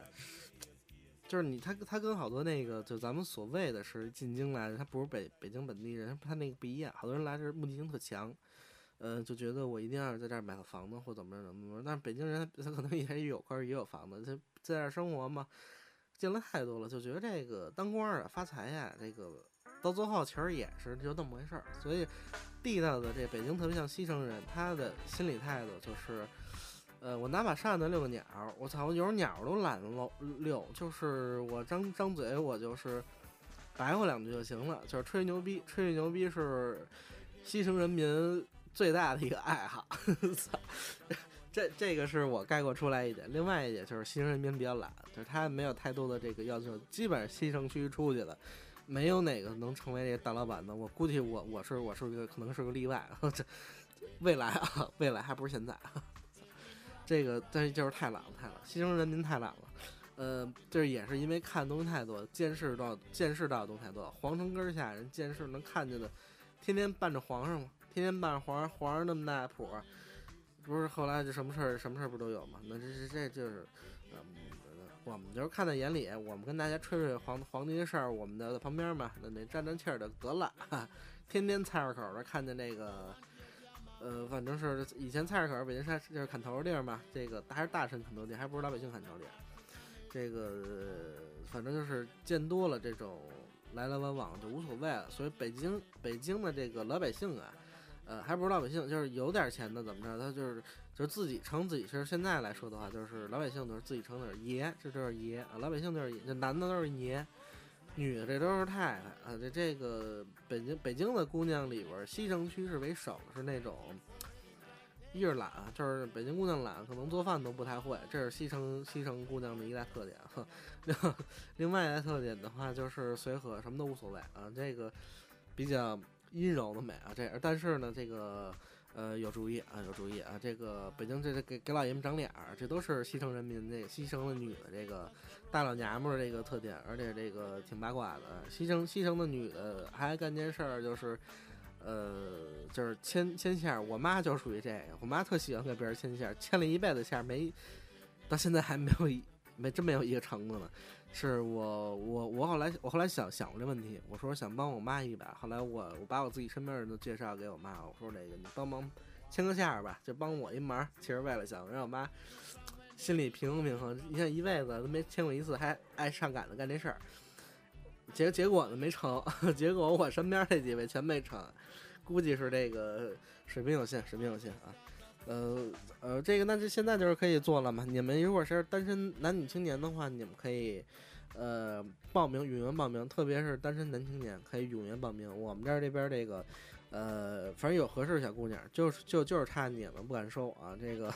就是你，他他跟好多那个，就咱们所谓的是进京来的，他不是北北京本地人，他那个不一样。好多人来这目的性特强，呃，就觉得我一定要在这儿买个房子或怎么着怎么着。但是北京人他可能也有块儿也有房子，他在这儿生活嘛，见了太多了，就觉得这个当官儿啊发财呀，这个到最后其实也是就那么回事儿。所以地道的这北京特别像西城人，他的心理态度就是。呃，我拿把扇子遛个鸟儿，我操，我有时候鸟儿都懒得遛遛，就是我张张嘴，我就是白话两句就行了，就是吹牛逼，吹牛逼是西城人民最大的一个爱好。这这个是我概括出来一点，另外一点就是西城人民比较懒，就是他没有太多的这个要求，基本上西城区出去的。没有哪个能成为这个大老板的，我估计我我是我是个可能是个例外，这 未来啊，未来还不是现在。这个但是就是太懒了，太懒了，西城人民太懒了。呃，这也是因为看东西太多，见识到见识到的东西太多。皇城根下人见识能看见的，天天伴着皇上嘛，天天伴着皇上，皇上那么大谱，不是后来就什么事儿什么事儿不都有嘛？那这这这就是，嗯，我们就是看在眼里，我们跟大家吹吹皇皇帝的事儿，我们在旁边嘛，那那站站气儿的得了，哈天天菜市口的看见那个。呃，反正是以前菜市口北京菜就是砍头的地儿嘛，这个还是大臣砍头地，还不是老百姓砍头地。这个、反正就是见多了这种来来往往就无所谓了。所以北京北京的这个老百姓啊，呃，还不是老百姓，就是有点钱的怎么着，他就是就是自己称自己是现在来说的话，就是老百姓都是自己称的是爷，这就是爷啊，老百姓就是爷，这男的都是爷。女的这都是太太啊，这这个北京北京的姑娘里边，西城区是为省，是那种一是懒，就是北京姑娘懒，可能做饭都不太会，这是西城西城姑娘的一大特点。呵另 另外一大特点的话，就是随和，什么都无所谓啊，这个比较阴柔的美啊，这但是呢，这个呃有主意啊，有主意啊，这个北京这这给给老爷们长脸儿，这都是西城人民这个西城的女的这个大老娘们儿这个特点，而且这个挺八卦的。西城西城的女的还干件事儿，就是呃，就是牵牵线儿，我妈就属于这个，我妈特喜欢给别人牵线儿，牵了一辈子线儿没，到现在还没有一没真没有一个成的呢。是我我我后来我后来想想过这问题，我说想帮我妈一把，后来我我把我自己身边人都介绍给我妈，我说这个你帮忙牵个线儿吧，就帮我一忙，其实为了想让我妈心里平衡平衡，你看一辈子都没牵过一次，还爱上赶着干这事儿，结结果呢没成，结果我身边这几位全没成，估计是这个水平有限，水平有限啊。呃呃，这个那就现在就是可以做了嘛。你们如果是单身男女青年的话，你们可以呃报名踊跃报名，特别是单身男青年可以踊跃报名。我们这儿这边这个呃，反正有合适的小姑娘，就是就就是差你们不敢收啊。这个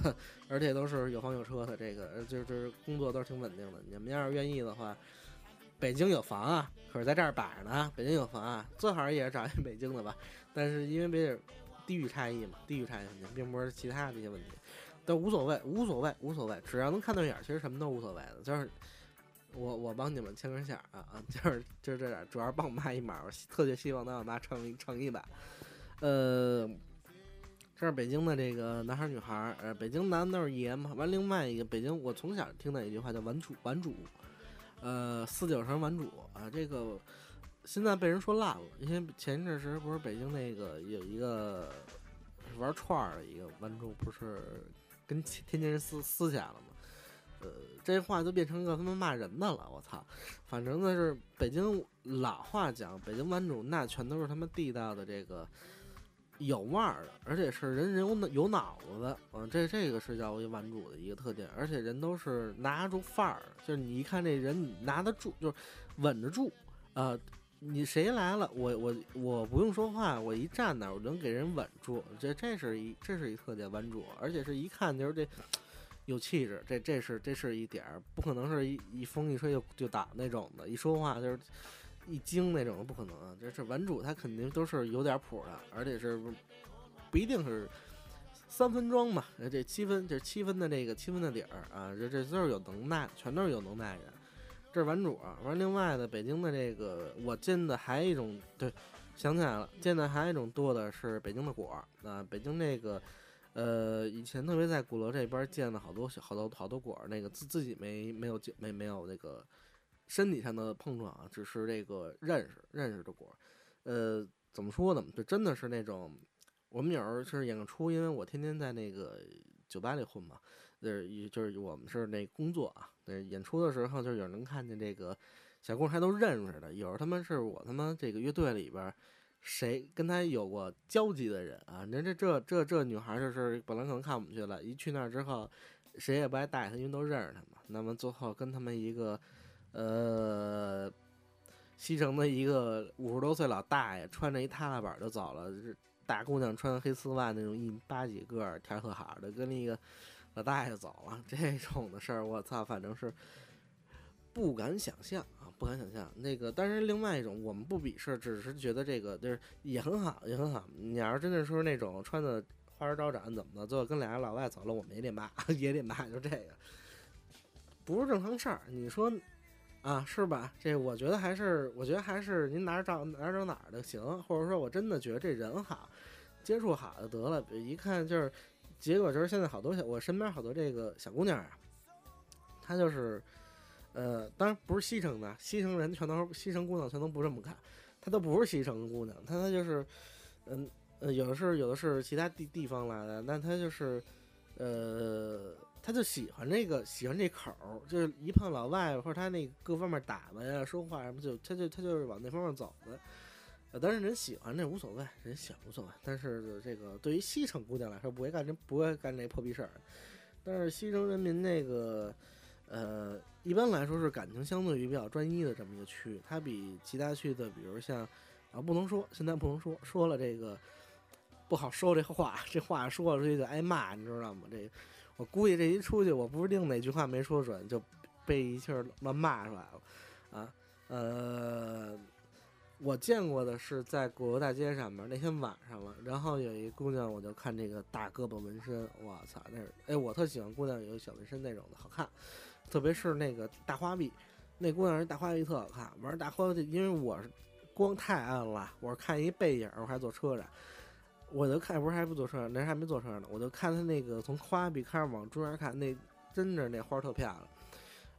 而且都是有房有车的，这个就就是工作都是挺稳定的。你们要是愿意的话，北京有房啊，可是在这儿摆着呢。北京有房啊，最好也是找一北京的吧。但是因为别人地域差异嘛，地域差异问题，并不是其他的一些问题，都无所谓，无所谓，无所谓，只要能看对眼儿，其实什么都无所谓的。就是我我帮你们牵根线儿啊啊，就是就是这点，主要帮我妈一忙，我特别希望能让我妈撑一撑一把。呃，这是北京的这个男孩女孩，呃，北京男的都是爷嘛。完，另外一个北京，我从小听的一句话叫“顽主”，顽主，呃，四九城顽主啊，这个。现在被人说烂了，因为前一阵时不是北京那个有一个玩串儿的一个弯主，不是跟天津人撕撕起来了吗？呃，这话就变成一个他妈骂人的了，我操！反正呢是北京老话讲，北京弯主那全都是他妈地道的这个有味儿的，而且是人人有脑有脑子的，嗯，这这个是叫为弯主的一个特点，而且人都是拿住范儿，就是你一看这人拿得住，就是稳得住，呃。你谁来了，我我我不用说话，我一站那儿，我能给人稳住，这这是一这是一特点，稳住，而且是一看就是这有气质，这这是这是一点儿，不可能是一一风一吹就就倒那种的，一说话就是一惊那种，不可能啊，这是稳主，他肯定都是有点谱的，而且是不一定是三分装嘛，这七分这七分的这个七分的底儿啊，这这都是有能耐，全都是有能耐人。这是玩主啊，完另外的北京的这个我见的还一种对，想起来了，见的还一种多的是北京的果儿啊，北京那个呃以前特别在鼓楼这边见了好多好多好多果儿，那个自自己没没有见没没有那个身体上的碰撞啊，只是这个认识认识的果儿，呃怎么说呢？就真的是那种我们有时候是演出，因为我天天在那个酒吧里混嘛。就是就是我们是那工作啊，对演出的时候，就有人看见这个小姑娘还都认识的。有时候他妈是我他妈这个乐队里边谁跟他有过交集的人啊？那这这这这女孩就是本来可能看我们去了，一去那儿之后，谁也不爱带她，因为都认识她嘛。那么最后跟他们一个呃西城的一个五十多岁老大爷，穿着一踏拉板就走了。大姑娘穿黑丝袜那种一米八几个儿，天特好的，跟那个。老大爷走了，这种的事儿，我操，反正是不敢想象啊，不敢想象。那个，但是另外一种，我们不鄙视，只是觉得这个就是也很好，也很好。你要是真的说那种穿的花枝招展怎么的，最后跟俩老外走了，我们也得骂，也得骂，就这个不是正常事儿。你说啊，是吧？这我觉得还是，我觉得还是您哪儿找哪儿找哪儿的行，或者说我真的觉得这人好，接触好就得了。一看就是。结果就是现在好多小我身边好多这个小姑娘啊，她就是，呃，当然不是西城的，西城人全都是西城姑娘，全都不这么看，她都不是西城姑娘，她她就是，嗯，有的是有的是其他地地方来的，但她就是，呃，她就喜欢这个喜欢这口儿，就是一碰老外或者她那各方面打扮呀、说话什么，就她就她就是往那方面走的。呃，当然人喜欢这无所谓，人喜欢无所谓。但是这个对于西城姑娘来说，不会干这不会干这破逼事儿。但是西城人民那个，呃，一般来说是感情相对于比较专一的这么一个区域，它比其他区的，比如像啊，不能说现在不能说，说了这个不好说这话，这话说出去就挨骂，你知道吗？这我估计这一出去，我不是定哪句话没说准，就被一气儿乱骂出来了啊，呃。我见过的是在鼓楼大街上面，那天晚上了，然后有一姑娘，我就看这个大胳膊纹身，我操，那是哎，我特喜欢姑娘有小纹身那种的，好看，特别是那个大花臂，那姑娘人大花臂特好看，完大花臂，因为我是光太暗了，我看一背影，我还坐车上，我就看不是还不坐车上，那还没坐车上呢，我就看他那个从花臂开始往中间看，那真的那花特漂亮。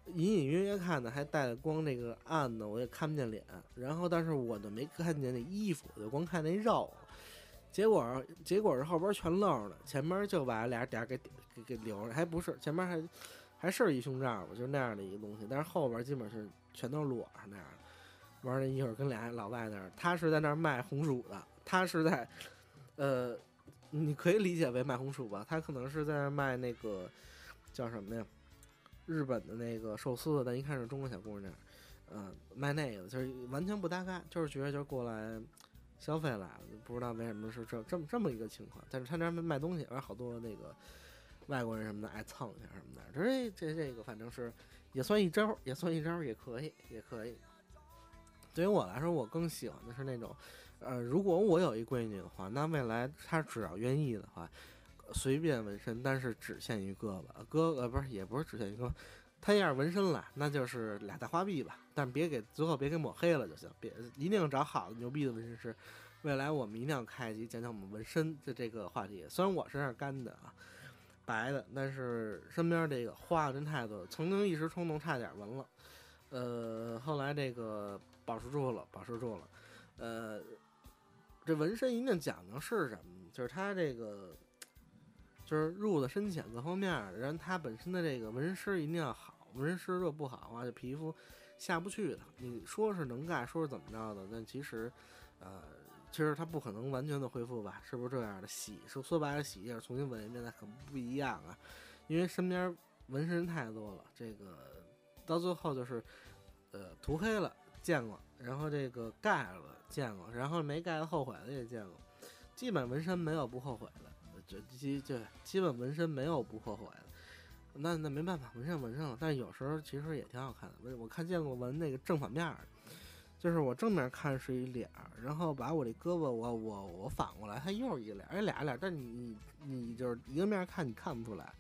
隐隐约约看的还带着光，那个暗的我也看不见脸，然后但是我就没看见那衣服，我就光看那肉。结果结果是后边全露着呢，前面就把俩点儿给给给留着，还不是前面还还是一胸罩吧，就那样的一个东西，但是后边基本是全都裸着那样的。完了，一会儿跟俩老外那儿，他是在那儿卖红薯的，他是在，呃，你可以理解为卖红薯吧，他可能是在那卖那个叫什么呀？日本的那个寿司，但一看是中国小姑娘，嗯、卖那个就是完全不搭嘎，就是觉得就是过来消费来了，不知道为什么是这这么这么一个情况。但是他那边卖东西，完好多那个外国人什么的爱蹭一下什么的，这这这个反正是也算一招，也算一招，也可以，也可以。对于我来说，我更喜欢的是那种，呃，如果我有一闺女的话，那未来她只要愿意的话，随便纹身，但是只限于胳膊，胳呃不是也不是只限于胳膊，他要是纹身了，那就是俩大花臂吧，但别给最后别给抹黑了就行，别一定找好的牛逼的纹身师。未来我们一定要开一集讲讲我们纹身的这个话题。虽然我身上干的啊，白的，但是身边这个花的真太多，曾经一时冲动差点纹了，呃，后来这个保持住了，保持住了，呃，这纹身一定讲究是什么？就是它这个，就是入的深浅各方面儿，然后它本身的这个纹身师一定要好，纹身师如果不好的话，这皮肤下不去的。你说是能干，说是怎么着的，但其实，呃，其实他不可能完全的恢复吧？是不是这样的？洗说说白了，洗一下重新纹一遍，那可不一样啊。因为身边纹身太多了，这个到最后就是，呃，涂黑了见过，然后这个盖了见过，然后没盖的后悔的也见过。基本纹身没有不后悔的，就基就基本纹身没有不后悔的。那那没办法，纹上纹上了。但是有时候其实也挺好看的。我我看见过纹那个正反面儿，就是我正面看是一脸，然后把我这胳膊我我我反过来，它又是一脸儿，哎俩脸儿，但你你你就是一个面看你看不出来。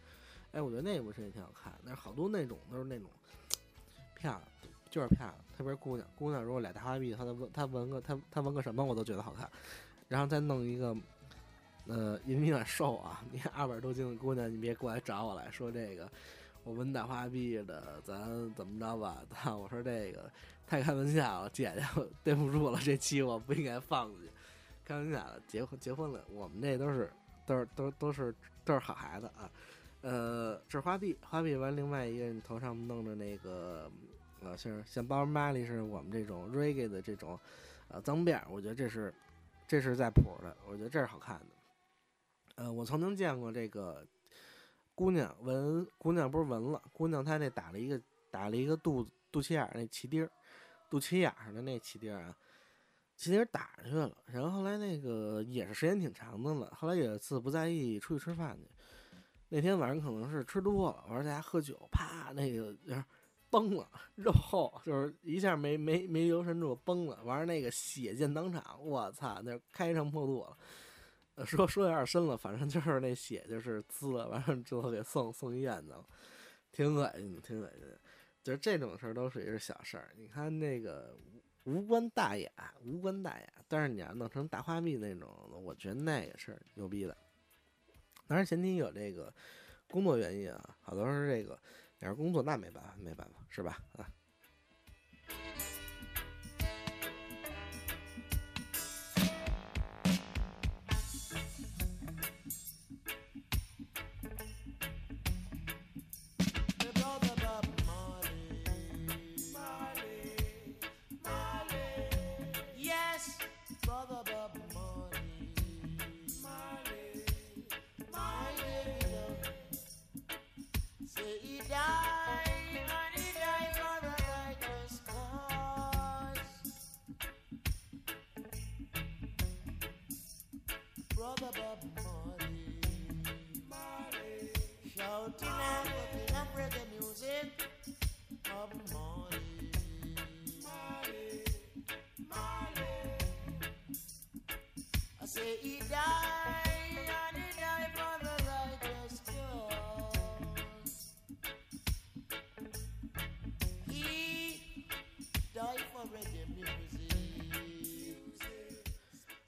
哎，我觉得那纹身也挺好看，但是好多那种都是那种 漂亮，就是漂亮，特别是姑娘，姑娘如果俩大花臂，她纹她纹个她她纹个什么我都觉得好看，然后再弄一个。呃，因为有点瘦啊，你看二百多斤的姑娘，你别过来找我来说这个，我纹大花臂的，咱怎么着吧？操，我说这个太开玩笑了，姐姐，对不住了，这期我不应该放进去，开玩笑的，结婚结婚了，我们这都是都是都都是都是好孩子啊。呃，这是花臂，花臂完，另外一个你头上弄着那个，呃，像像包玛丽是我们这种 reggae 的这种，呃，脏辫儿，我觉得这是这是在谱的，我觉得这是好看的。呃，我曾经见过这个姑娘纹，姑娘不是纹了，姑娘她那打了一个打了一个肚肚脐眼儿那脐钉儿，肚脐眼儿上的那脐钉儿啊，脐钉打上去了。然后后来那个也是时间挺长的了，后来有一次不在意出去吃饭去，那天晚上可能是吃多了，完了在家喝酒，啪那个就崩了，肉厚，就是一下没没没留神住崩了，完了那个血溅当场，我操，那开肠破肚了。说说有点深了，反正就是那血就是滋了，完了之后给送送医院去了，挺恶心的，挺恶心的。就是这种事儿都属于是小事儿。你看那个无关大雅，无关大雅，但是你要弄成大花臂那种，我觉得那也是牛逼的。当然前提有这个工作原因啊，好多是这个你要是工作那没办法，没办法，是吧？啊。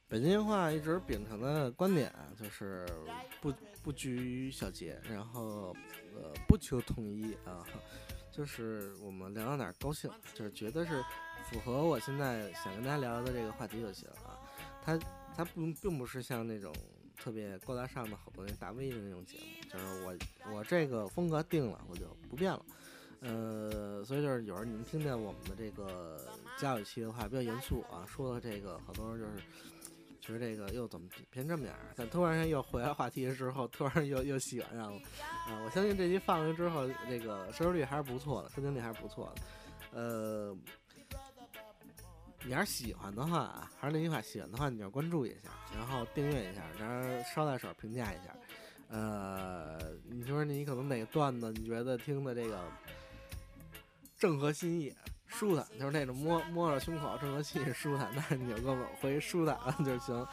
北京话一直秉承的观点就是不不拘小节，然后呃不求统一啊，就是我们聊到哪儿高兴，就是觉得是符合我现在想跟大家聊的这个话题就行啊。它它不并不是像那种特别高大上的好多那大 V 的那种节目，就是我我这个风格定了，我就不变了。呃，所以就是有时候你们听见我们的这个家有期的话比较严肃啊，说的这个好多人就是觉得这个又怎么变这么样儿，但突然间又回来话题之后，突然又又喜欢上了啊！我相信这期放出去之后，这个收视率还是不错的，收听率还是不错的。呃，你要是喜欢的话啊，还是那句话，喜欢的话你要关注一下，然后订阅一下，然后捎带手评价一下。呃，你说你可能哪个段子你觉得听的这个正合心意，舒坦，就是那种摸摸着胸口正合心意舒坦，那你就给我回舒坦就行。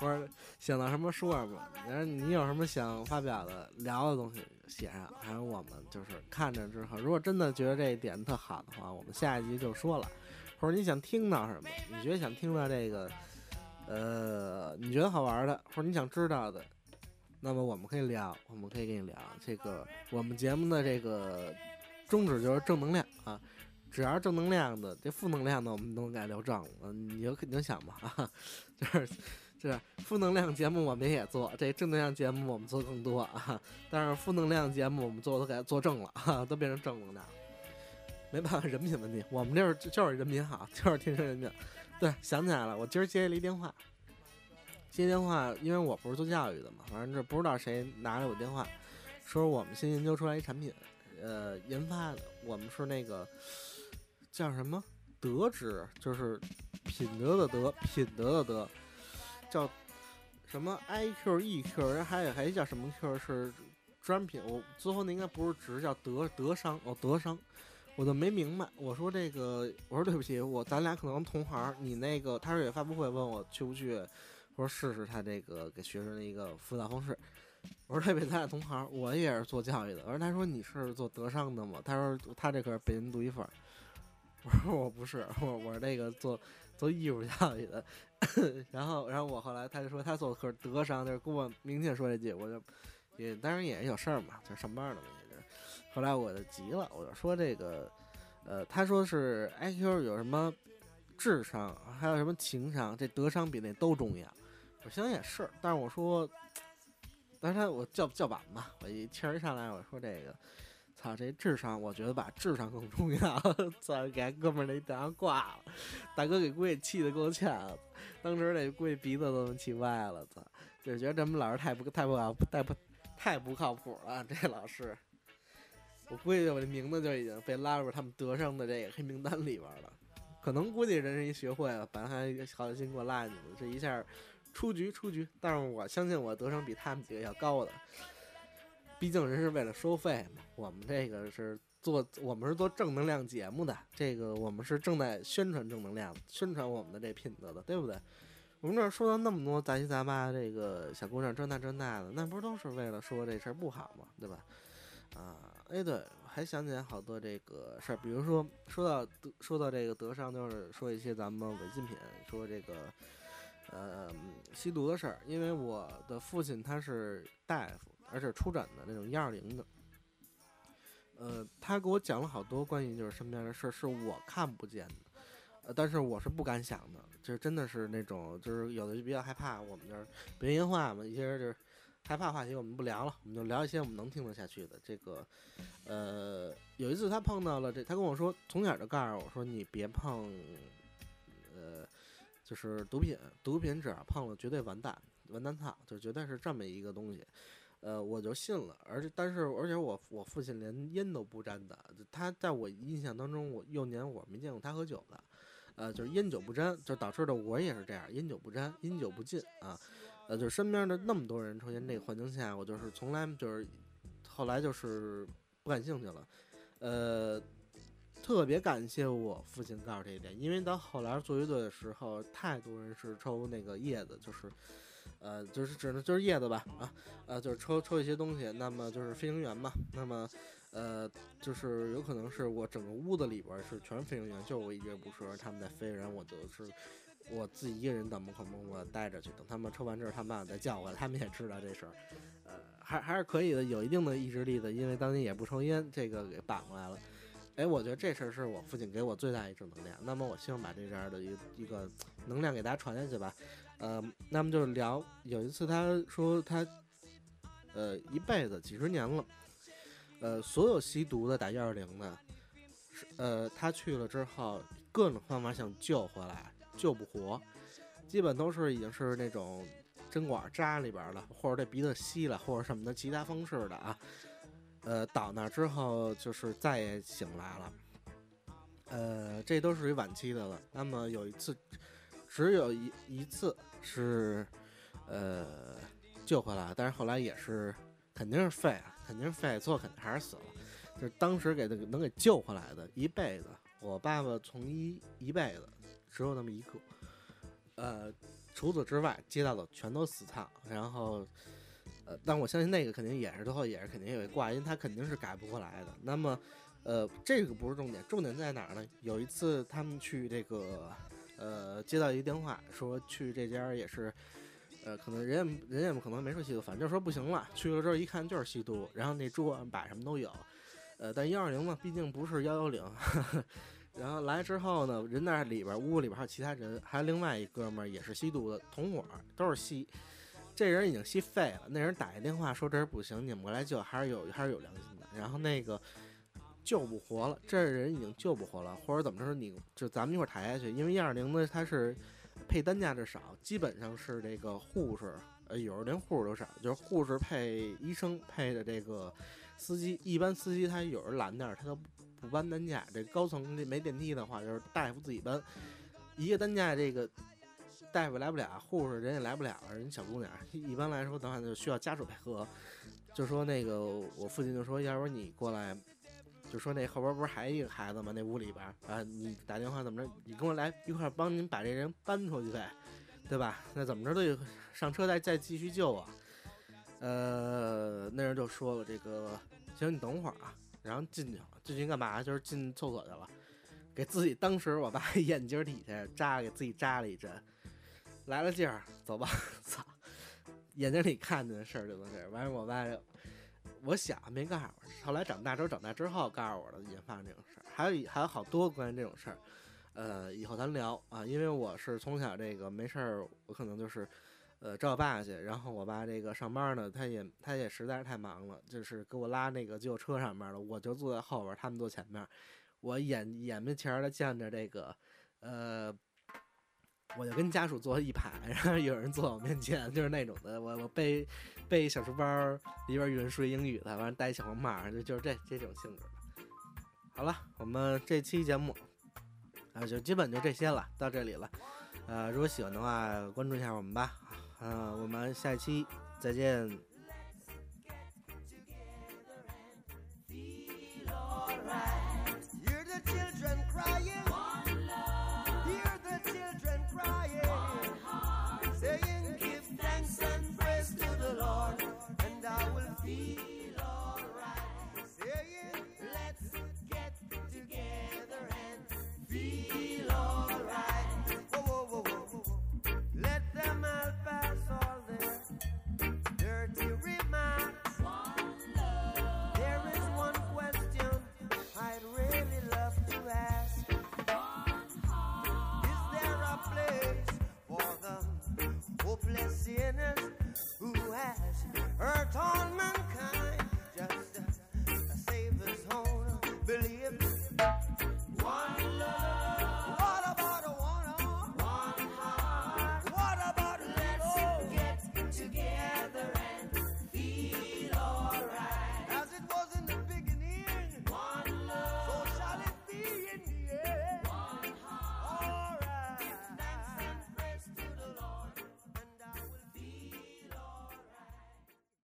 或者想到什么说什么，然后你有什么想发表的聊的东西写上，还有我们就是看着之后，如果真的觉得这一点特好的话，我们下一集就说了。或者你想听到什么，你觉得想听到这个，呃，你觉得好玩的，或者你想知道的，那么我们可以聊，我们可以跟你聊这个我们节目的这个宗旨就是正能量啊，只要是正能量的，这负能量的我们都该聊正了。嗯，你就肯定想吧啊，就是就是负能量节目我们也做，这正能量节目我们做更多啊，但是负能量节目我们做都给做正了，哈，都变成正能量了。没办法，人品问题，我们这儿就就是人品好，就是天生人品。对，想起来了，我今儿接了一电话，接电话，因为我不是做教育的嘛，反正这不知道谁拿了我电话，说我们新研究出来一产品，呃，研发的，我们是那个叫什么德值，就是品德的德，品德的德，叫什么 IQ、EQ，人还有还叫什么 Q 是专品，我最后那应该不是值，叫德德商哦，德商。我就没明白，我说这个，我说对不起，我咱俩可能同行，你那个他说有发布会，问我去不去，我说试试他这个给学生的一个辅导方式。我说对不起，咱俩同行，我也是做教育的。我说他说你是做德商的吗？他说他这可是北京独一份。我说我不是，我我是那个做做艺术教育的。然后然后我后来他就说他做的可是德商，就是跟我明确说这句，我就也当然也有事儿嘛，就是上班了嘛。后来我就急了，我就说这个，呃，他说是 IQ 有什么智商，还有什么情商，这德商比那都重要。我想也是，但是我说，但是他我叫叫板吧，我一气儿上来，我说这个，操，这智商，我觉得吧，智商更重要。操，给哥们儿那电话挂了，大哥给估计气得够呛，当时那估计鼻子都能气歪了，操，就觉得咱们老师太不太不靠太不太不靠谱了，这老师。我估计我这名字就已经被拉入他们德商的这个黑名单里边了，可能估计人家一学会了，本来还好心给我拉进去，这一下出局出局。但是我相信我德商比他们几个要高的，毕竟人是为了收费嘛。我们这个是做，我们是做正能量节目的，这个我们是正在宣传正能量，宣传我们的这品德的，对不对？我们这儿说到那么多杂七杂八这个小姑娘这那这那的，那不是都是为了说这事儿不好吗？对吧？啊。哎，对，还想起来好多这个事儿，比如说说到，说到这个德商，就是说一些咱们违禁品，说这个呃吸毒的事儿。因为我的父亲他是大夫，而且出诊的那种幺二零的，呃，他给我讲了好多关于就是身边的事儿，是我看不见的，呃，但是我是不敢想的，就是真的是那种，就是有的就比较害怕。我们这儿北京话嘛，一些人就是。害怕话题我们不聊了，我们就聊一些我们能听得下去的。这个，呃，有一次他碰到了这，他跟我说，从小就告诉我说，你别碰，呃，就是毒品，毒品只要碰了绝对完蛋，完蛋操，就绝对是这么一个东西。呃，我就信了，而且但是而且我我父亲连烟都不沾的，他在我印象当中，我幼年我没见过他喝酒的，呃，就是烟酒不沾，就导致的我也是这样，烟酒不沾，烟酒不进啊。呃，就是身边的那么多人抽烟，这个环境下，我就是从来就是，后来就是不感兴趣了。呃，特别感谢我父亲告诉这一点，因为到后来做乐队的时候，太多人是抽那个叶子，就是，呃，就是只能就是叶子吧，啊，呃，就是抽抽一些东西，那么就是飞行员嘛，那么，呃，就是有可能是我整个屋子里边是全是飞行员，就我一个不是，他们在飞，然后我就是。我自己一个人到门口默默待着去，等他们抽完之后，他们再叫我，他们也知道这事儿，呃，还还是可以的，有一定的意志力的，因为当年也不抽烟，这个给扳过来了。哎，我觉得这事儿是我父亲给我最大一正能量。那么我希望把这样的一一个能量给大家传下去吧。呃，那么就是聊有一次他说他，呃，一辈子几十年了，呃，所有吸毒的打幺二零的，是呃，他去了之后，各种方法想救回来，救不活，基本都是已经是那种针管扎里边了，或者这鼻子吸了，或者什么的其他方式的啊。呃，倒那之后就是再也醒不来了。呃，这都属于晚期的了。那么有一次，只有一一次是呃救回来，但是后来也是肯定是废啊，肯定是废，最后肯定还是死了。就是当时给他能给救回来的，一辈子，我爸爸从医一辈子只有那么一个。呃，除此之外，接到的全都死烫，然后。呃，但我相信那个肯定也是最后也是肯定有一挂，因为他肯定是改不过来的。那么，呃，这个不是重点，重点在哪儿呢？有一次他们去这个，呃，接到一个电话，说去这家也是，呃，可能人也人家也可能没说吸毒，反正就说不行了。去了之后一看就是吸毒，然后那桌上摆什么都有，呃，但幺二零嘛，毕竟不是幺幺零。然后来之后呢，人那里边屋里边还有其他人，还有另外一哥们儿也是吸毒的，同伙都是吸。这人已经吸废了，那人打一电话说这人不行，你们过来救，还是有还是有良心的。然后那个救不活了，这人已经救不活了，或者怎么着，你就咱们一会儿抬下去，因为一二零呢它是配担架的少，基本上是这个护士，呃，有时候连护士都少，就是护士配医生配的这个司机，一般司机他有时懒点儿，他都不搬担架。这高层这没电梯的话，就是大夫自己搬一个担架，这个。大夫来不了，护士人也来不了，人小姑娘。一般来说的话，就需要家属配合。就说那个，我父亲就说，要不你过来，就说那后边不是还一个孩子吗？那屋里边啊，你打电话怎么着？你跟我来一块帮您把这人搬出去呗，对吧？那怎么着都得上车再再继续救啊。呃，那人就说了，这个行，你等会儿啊。然后进去了，进去干嘛？就是进厕所去了，给自己当时我爸 眼睛底下扎，给自己扎了一针。来了劲儿，走吧！操，眼睛里看见的事儿就都是。完事我爸，我想没告诉我。后来长大之后，长大之后告诉我的，引发这种事儿，还有还有好多关于这种事儿。呃，以后咱聊啊，因为我是从小这个没事儿，我可能就是呃找我爸去。然后我爸这个上班呢，他也他也实在是太忙了，就是给我拉那个救护车上面了，我就坐在后边，他们坐前面。我眼眼面前的见着这个，呃。我就跟家属坐一排，然后有人坐我面前，就是那种的。我我背背小书包，里边有人说英语的，完了戴小黄帽，就就是这这种性质的。好了，我们这期节目啊，就基本就这些了，到这里了。呃，如果喜欢的话，关注一下我们吧。嗯，我们下一期再见。